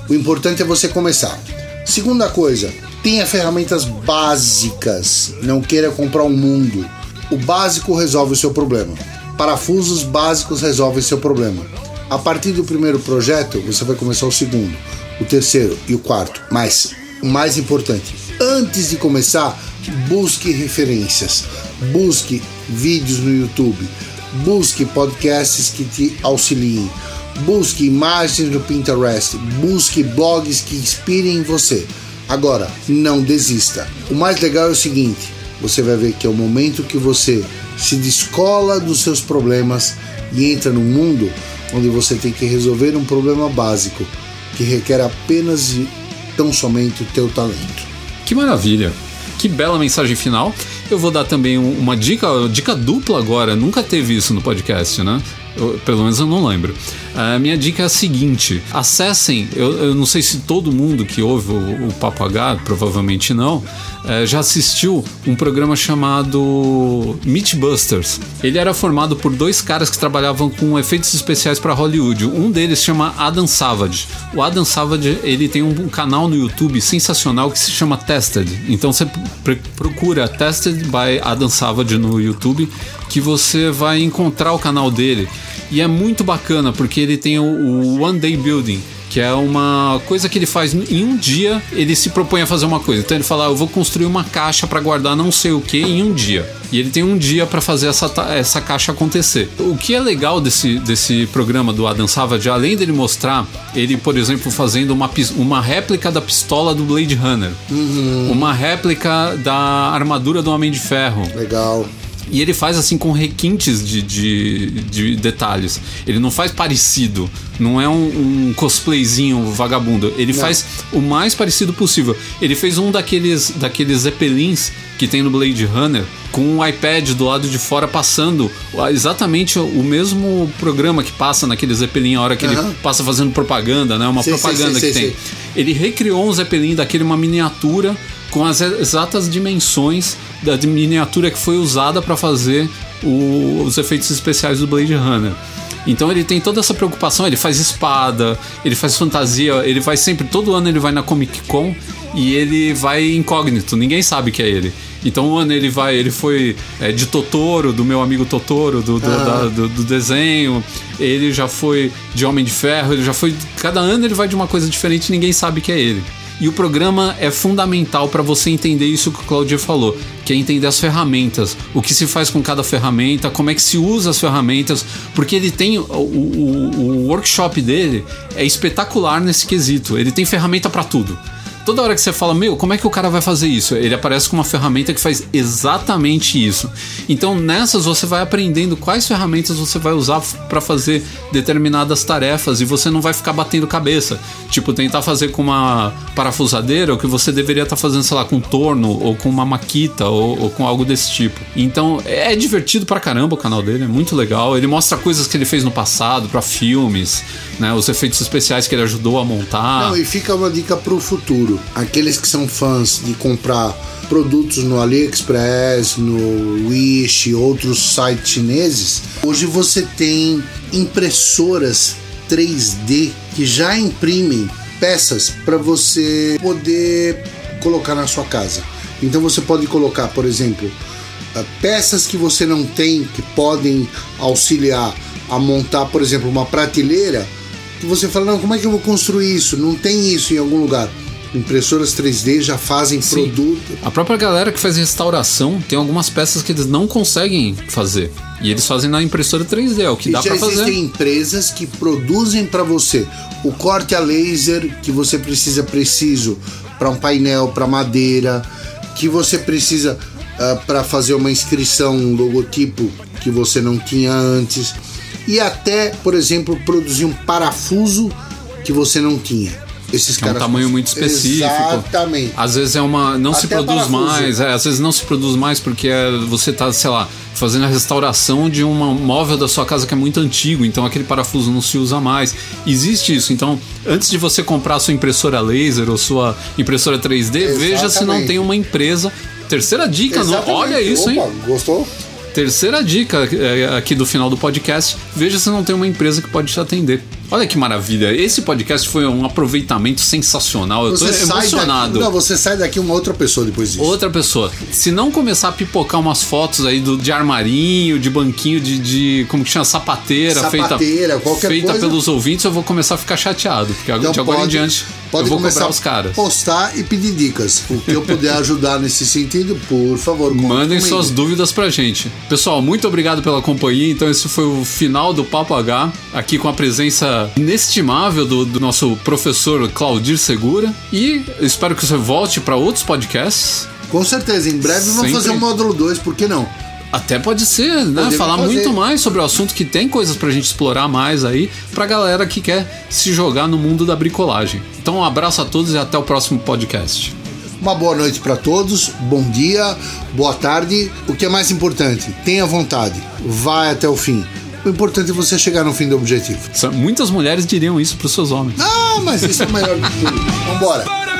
O importante é você começar. Segunda coisa, tenha ferramentas básicas. Não queira comprar um mundo. O básico resolve o seu problema. Parafusos básicos resolvem seu problema. A partir do primeiro projeto, você vai começar o segundo, o terceiro e o quarto. Mas mais importante, antes de começar, busque referências, busque vídeos no YouTube, busque podcasts que te auxiliem, busque imagens no Pinterest, busque blogs que inspirem você. Agora, não desista. O mais legal é o seguinte: você vai ver que é o momento que você se descola dos seus problemas e entra num mundo onde você tem que resolver um problema básico que requer apenas tão somente o teu talento. Que maravilha. Que bela mensagem final. Eu vou dar também um- uma dica, dica dupla agora. Nunca teve isso no podcast, né? Pelo menos eu não lembro. A minha dica é a seguinte: acessem. Eu, eu não sei se todo mundo que ouve o, o Papo H, provavelmente não, eh, já assistiu um programa chamado Mythbusters. Ele era formado por dois caras que trabalhavam com efeitos especiais para Hollywood. Um deles chama Adam Savage. O Adam Savage ele tem um canal no YouTube sensacional que se chama Tested. Então você pr- procura Tested by Adam Savage no YouTube que você vai encontrar o canal dele. E é muito bacana porque ele tem o, o One Day Building que é uma coisa que ele faz em um dia, ele se propõe a fazer uma coisa. Então ele fala, ah, eu vou construir uma caixa para guardar não sei o que em um dia. E ele tem um dia para fazer essa, essa caixa acontecer. O que é legal desse, desse programa do Adam Savage, além dele mostrar ele, por exemplo, fazendo uma, uma réplica da pistola do Blade Runner, uma réplica da armadura do Homem de Ferro, Legal. E ele faz assim com requintes de, de, de detalhes. Ele não faz parecido. Não é um, um cosplayzinho vagabundo. Ele faz o mais parecido possível. Ele fez um daqueles, daqueles Zeppelins que tem no Blade Runner com um iPad do lado de fora passando exatamente o mesmo programa que passa naquele Zeppelin a hora que ele passa fazendo propaganda, né? Uma sei, propaganda sei, que sei, tem. Ele recriou um Zeppelin daquele, uma miniatura com as exatas dimensões da miniatura que foi usada para fazer o- os efeitos especiais do Blade Runner. Então ele tem toda essa preocupação, ele faz espada, ele faz fantasia, ele vai sempre, todo ano ele vai na Comic Con e ele vai incógnito, ninguém sabe que é ele. Então um ano ele vai, ele foi é, de Totoro, do meu amigo Totoro, do, do, da- do- do desenho, ele já foi de Homem de Ferro, ele já foi. Cada ano ele vai de uma coisa diferente e ninguém sabe que é ele. E o programa é fundamental para você entender isso que o Claudio falou, que é entender as ferramentas, o que se faz com cada ferramenta, como é que se usa as ferramentas, porque ele tem o, o- o workshop dele é espetacular nesse quesito. Ele tem ferramenta para tudo. Toda hora que você fala, meu, como é que o cara vai fazer isso? Ele aparece com uma ferramenta que faz exatamente isso. Então nessas você vai aprendendo quais ferramentas você vai usar para fazer determinadas tarefas e você não vai ficar batendo cabeça. Tipo, tentar fazer com uma parafusadeira o que você deveria estar fazendo, sei lá, com um torno ou com uma maquita ou, ou com algo desse tipo. Então é divertido pra caramba o canal dele, é muito legal. Ele mostra coisas que ele fez no passado para filmes, né? Os efeitos especiais que ele ajudou a montar. Não, e fica uma dica pro futuro. Aqueles que são fãs de comprar produtos no AliExpress, no Wish e outros sites chineses, hoje você tem impressoras 3D que já imprimem peças para você poder colocar na sua casa. Então você pode colocar, por exemplo, ah, peças que você não tem que podem auxiliar a montar, por exemplo, uma prateleira que você fala, não, como é que eu vou construir isso? Não tem isso em algum lugar. Impressoras 3D já fazem Sim. produto. A própria galera que faz restauração tem algumas peças que eles não conseguem fazer. E eles fazem na impressora 3D, é o que E dá pra fazer. existem empresas que produzem para você o corte a laser que você precisa preciso para um painel, para madeira, que você precisa para fazer uma inscrição, um logotipo que você não tinha antes, e até, por exemplo, produzir um parafuso que você não tinha. Esses É um tamanho muito específico. Exatamente. Às vezes é uma. Não se Até produz parafuso. mais, é, às vezes não se produz mais porque é, você tá, sei lá, fazendo a restauração de um móvel da sua casa que é muito antigo, então aquele parafuso não se usa mais. Existe isso. Então, antes de você comprar sua impressora laser ou sua impressora 3D, veja se não Exatamente. tem uma empresa. Terceira dica, não, Exatamente. olha isso, hein? Opa, Gostou? Terceira dica é, aqui do final do podcast: veja se não tem uma empresa que pode te atender. Olha que maravilha! Esse podcast foi um aproveitamento sensacional. Eu tô Você sai emocionado. daqui, não, você sai daqui uma outra pessoa depois disso. Outra pessoa. Se não começar a pipocar umas fotos aí do, de armarinho, de banquinho, de, de como que chama? Sapateira, Sapateira, feita, qualquer feita coisa. pelos ouvintes, eu vou começar a ficar chateado. Porque Então de agora pode- em diante pode eu vou começar cobrar os caras. postar e pedir dicas. O que eu puder ajudar nesse sentido, por favor, Mandem comigo. suas dúvidas pra gente. Pessoal, muito obrigado pela companhia. Então, esse foi o final do Papo H, aqui com a presença inestimável do, do nosso professor Claudir Segura. E espero que você volte para outros podcasts. Com certeza, em breve vamos Sempre. fazer um módulo 2, por que não? Até pode ser, né? Podemos Falar fazer. muito mais sobre o assunto que tem coisas pra gente explorar mais aí pra galera que quer se jogar no mundo da bricolagem. Então um abraço a todos e até o próximo podcast. Uma boa noite para todos, bom dia, boa tarde. O que é mais importante, tenha vontade, vai até o fim. O importante é você chegar no fim do objetivo. Muitas mulheres diriam isso pros seus homens. Ah, mas isso é o melhor de tudo. Vambora.